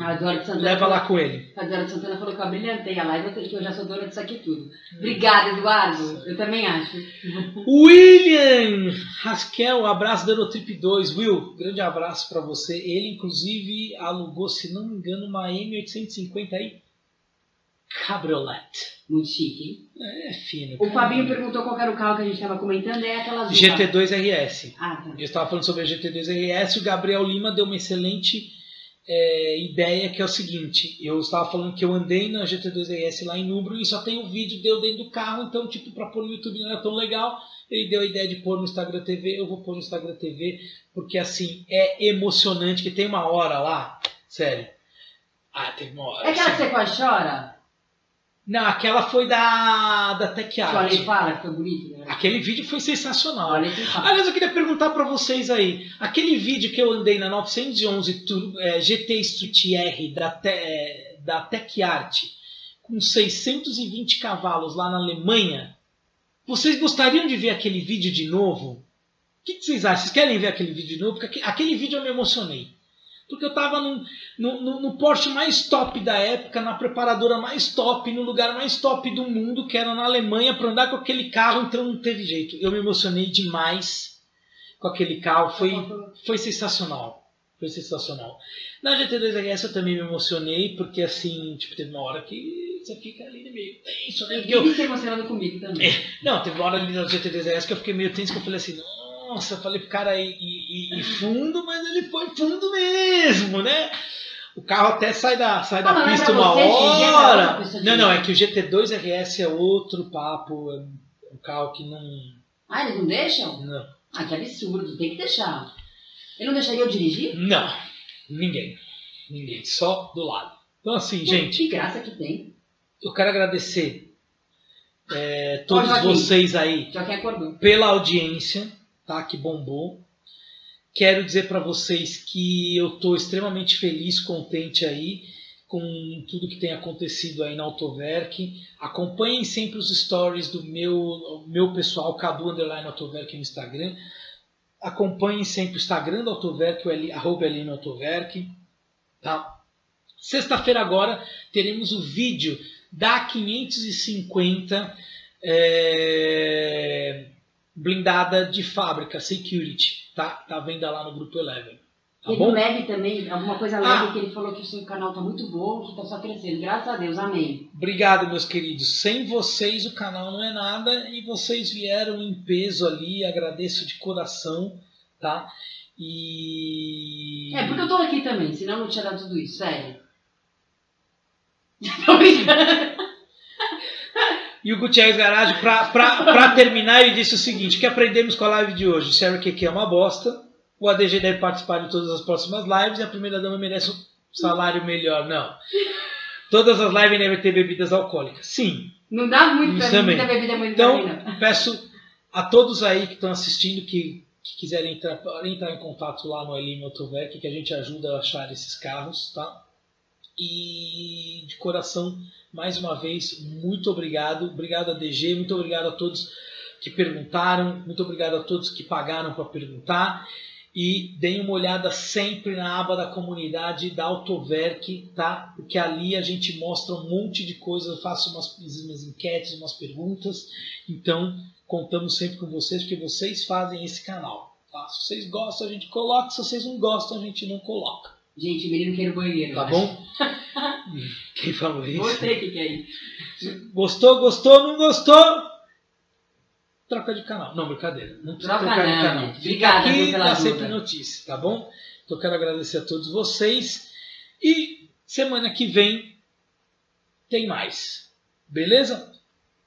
Ah, Santana Leva lá com ele. A Eduardo Santana falou que eu brilhantei a live, que eu já sou dona disso aqui tudo. Obrigada, Eduardo. Eu também acho. William Rasquel, abraço da Eurotrip 2. Will, grande abraço para você. Ele, inclusive, alugou, se não me engano, uma M850 aí. Cabriolet. Muito chique, hein? É, fino. O Fabinho perguntou qual era o carro que a gente estava comentando, é aquela azul. GT2 RS. Ah, tá. Eu estava falando sobre a GT2 RS, o Gabriel Lima deu uma excelente é, ideia, que é o seguinte, eu estava falando que eu andei na GT2 RS lá em Nubro e só tem o um vídeo deu dentro do carro, então tipo, para pôr no YouTube não é tão legal, ele deu a ideia de pôr no Instagram TV, eu vou pôr no Instagram TV, porque assim, é emocionante, que tem uma hora lá, sério, ah, tem uma hora. É aquela que você quase chora? Não, aquela foi da, da Tech Art. Olha, foi bonito. Né? Aquele vídeo foi sensacional. Olha, Aliás, eu queria perguntar para vocês aí. Aquele vídeo que eu andei na 911 Turbo, é, GT Street R da, te, da Tech Art com 620 cavalos lá na Alemanha. Vocês gostariam de ver aquele vídeo de novo? O que, que vocês acham? Vocês querem ver aquele vídeo de novo? Porque aquele vídeo eu me emocionei. Porque eu estava no, no, no Porsche mais top da época, na preparadora mais top, no lugar mais top do mundo, que era na Alemanha, para andar com aquele carro, então não teve jeito. Eu me emocionei demais com aquele carro, foi, foi sensacional. Foi sensacional. Na GT2 RS eu também me emocionei, porque assim, tipo, teve uma hora que você fica ali meio tenso, né? Eu fiquei emocionado comigo também. É, não, teve uma hora ali na GT2 RS que eu fiquei meio tenso, que eu falei assim, não nossa, eu falei pro cara ir, fundo, mas ele foi fundo mesmo, né? O carro até sai da, sai da não, pista uma você, hora. É não, não, é que o GT2 RS é outro papo. É um carro que não. Ah, eles não deixam? Não. Ah, que absurdo, tem que deixar. Ele não deixaria eu dirigir? Não, ninguém. Ninguém, só do lado. Então, assim, Pô, gente. Que graça que tem. Eu quero agradecer é, todos vocês aí pela audiência tá? Que bombou. Quero dizer para vocês que eu estou extremamente feliz, contente aí com tudo que tem acontecido aí na Autoverk. Acompanhem sempre os stories do meu, meu pessoal, Cadu Underline Autoverk no Instagram. Acompanhem sempre o Instagram do Autoverk, o arroba Autoverk. Tá? Sexta-feira agora teremos o vídeo da 550 é, blindada de fábrica, security, tá? Tá venda lá no grupo Eleven. Tá Ele bom? leve também, alguma coisa leve Ah. que ele falou que o seu canal tá muito bom, que tá só crescendo. Graças a Deus, amém. Obrigado, meus queridos. Sem vocês o canal não é nada e vocês vieram em peso ali. Agradeço de coração, tá? E. É, porque eu tô aqui também, senão não tinha dado tudo isso, sério. Tô brincando. E o Gutierrez Garage, pra terminar, ele disse o seguinte: que aprendemos com a live de hoje? Sérgio QQ é uma bosta. O ADG deve participar de todas as próximas lives e a primeira dama merece um salário melhor. Não. Todas as lives devem ter bebidas alcoólicas. Sim. Não dá muito Isso pra também. bebida muito Então, peço a todos aí que estão assistindo que, que quiserem entrar, entrar em contato lá no Elim que a gente ajuda a achar esses carros, tá? E de coração, mais uma vez, muito obrigado. Obrigado a DG, muito obrigado a todos que perguntaram, muito obrigado a todos que pagaram para perguntar. E deem uma olhada sempre na aba da comunidade da Autoverk, tá? Porque ali a gente mostra um monte de coisas, faço umas, umas enquetes, umas perguntas. Então, contamos sempre com vocês, porque vocês fazem esse canal. Tá? Se vocês gostam, a gente coloca. Se vocês não gostam, a gente não coloca. Gente, menino quer ir no banheiro. Tá bom? Quem falou isso? Você que quer ir. Gostou, gostou, não gostou? Troca de canal. Não, brincadeira. Não precisa Troca trocar de não, canal. gente. Fica Obrigada, aqui ajuda. sempre notícia, tá bom? Então eu quero agradecer a todos vocês. E semana que vem tem mais. Beleza?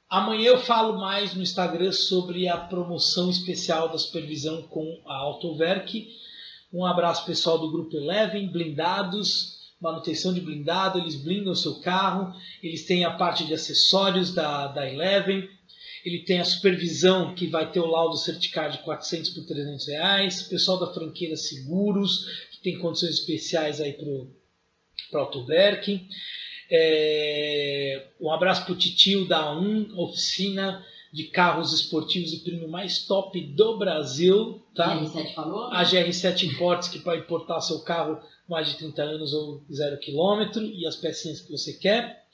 Amanhã eu falo mais no Instagram sobre a promoção especial da supervisão com a Autoverk. Um abraço pessoal do Grupo Eleven, blindados, manutenção de blindado, eles blindam o seu carro, eles têm a parte de acessórios da, da Eleven, ele tem a supervisão que vai ter o laudo certificado de 400 por 300 reais, pessoal da franqueira Seguros, que tem condições especiais aí para o Autoverk. É, um abraço para o Titio da A1, oficina de carros esportivos e prêmio mais top do Brasil. Tá? R7 falou? A GR7 Imports, que pode importar seu carro mais de 30 anos ou zero quilômetro e as pecinhas que você quer.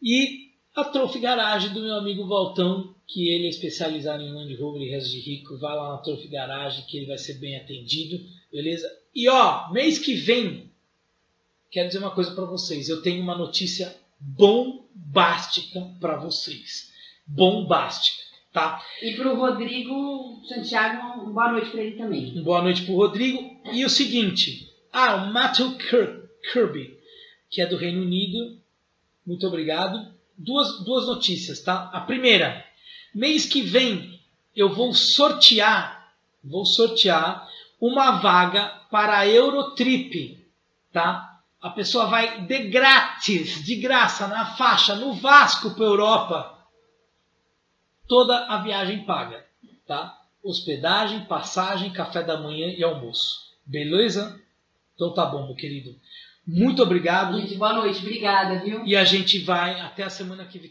E a Trophy Garage do meu amigo Valtão, que ele é especializado em Land Rover e resto de rico. Vai lá na Trophy Garage que ele vai ser bem atendido, beleza? E ó, mês que vem, quero dizer uma coisa para vocês. Eu tenho uma notícia bombástica para vocês. Bombástica, tá? E pro Rodrigo Santiago, boa noite pra ele também. Boa noite pro Rodrigo. E o seguinte, ah, o Matthew Kir- Kirby, que é do Reino Unido. Muito obrigado. Duas, duas notícias, tá? A primeira, mês que vem eu vou sortear, vou sortear uma vaga para a Eurotrip, tá? A pessoa vai de grátis, de graça, na faixa, no Vasco para Europa. Toda a viagem paga, tá? Hospedagem, passagem, café da manhã e almoço. Beleza? Então tá bom, meu querido. Muito obrigado. Gente, boa noite, obrigada, viu? E a gente vai até a semana que vem.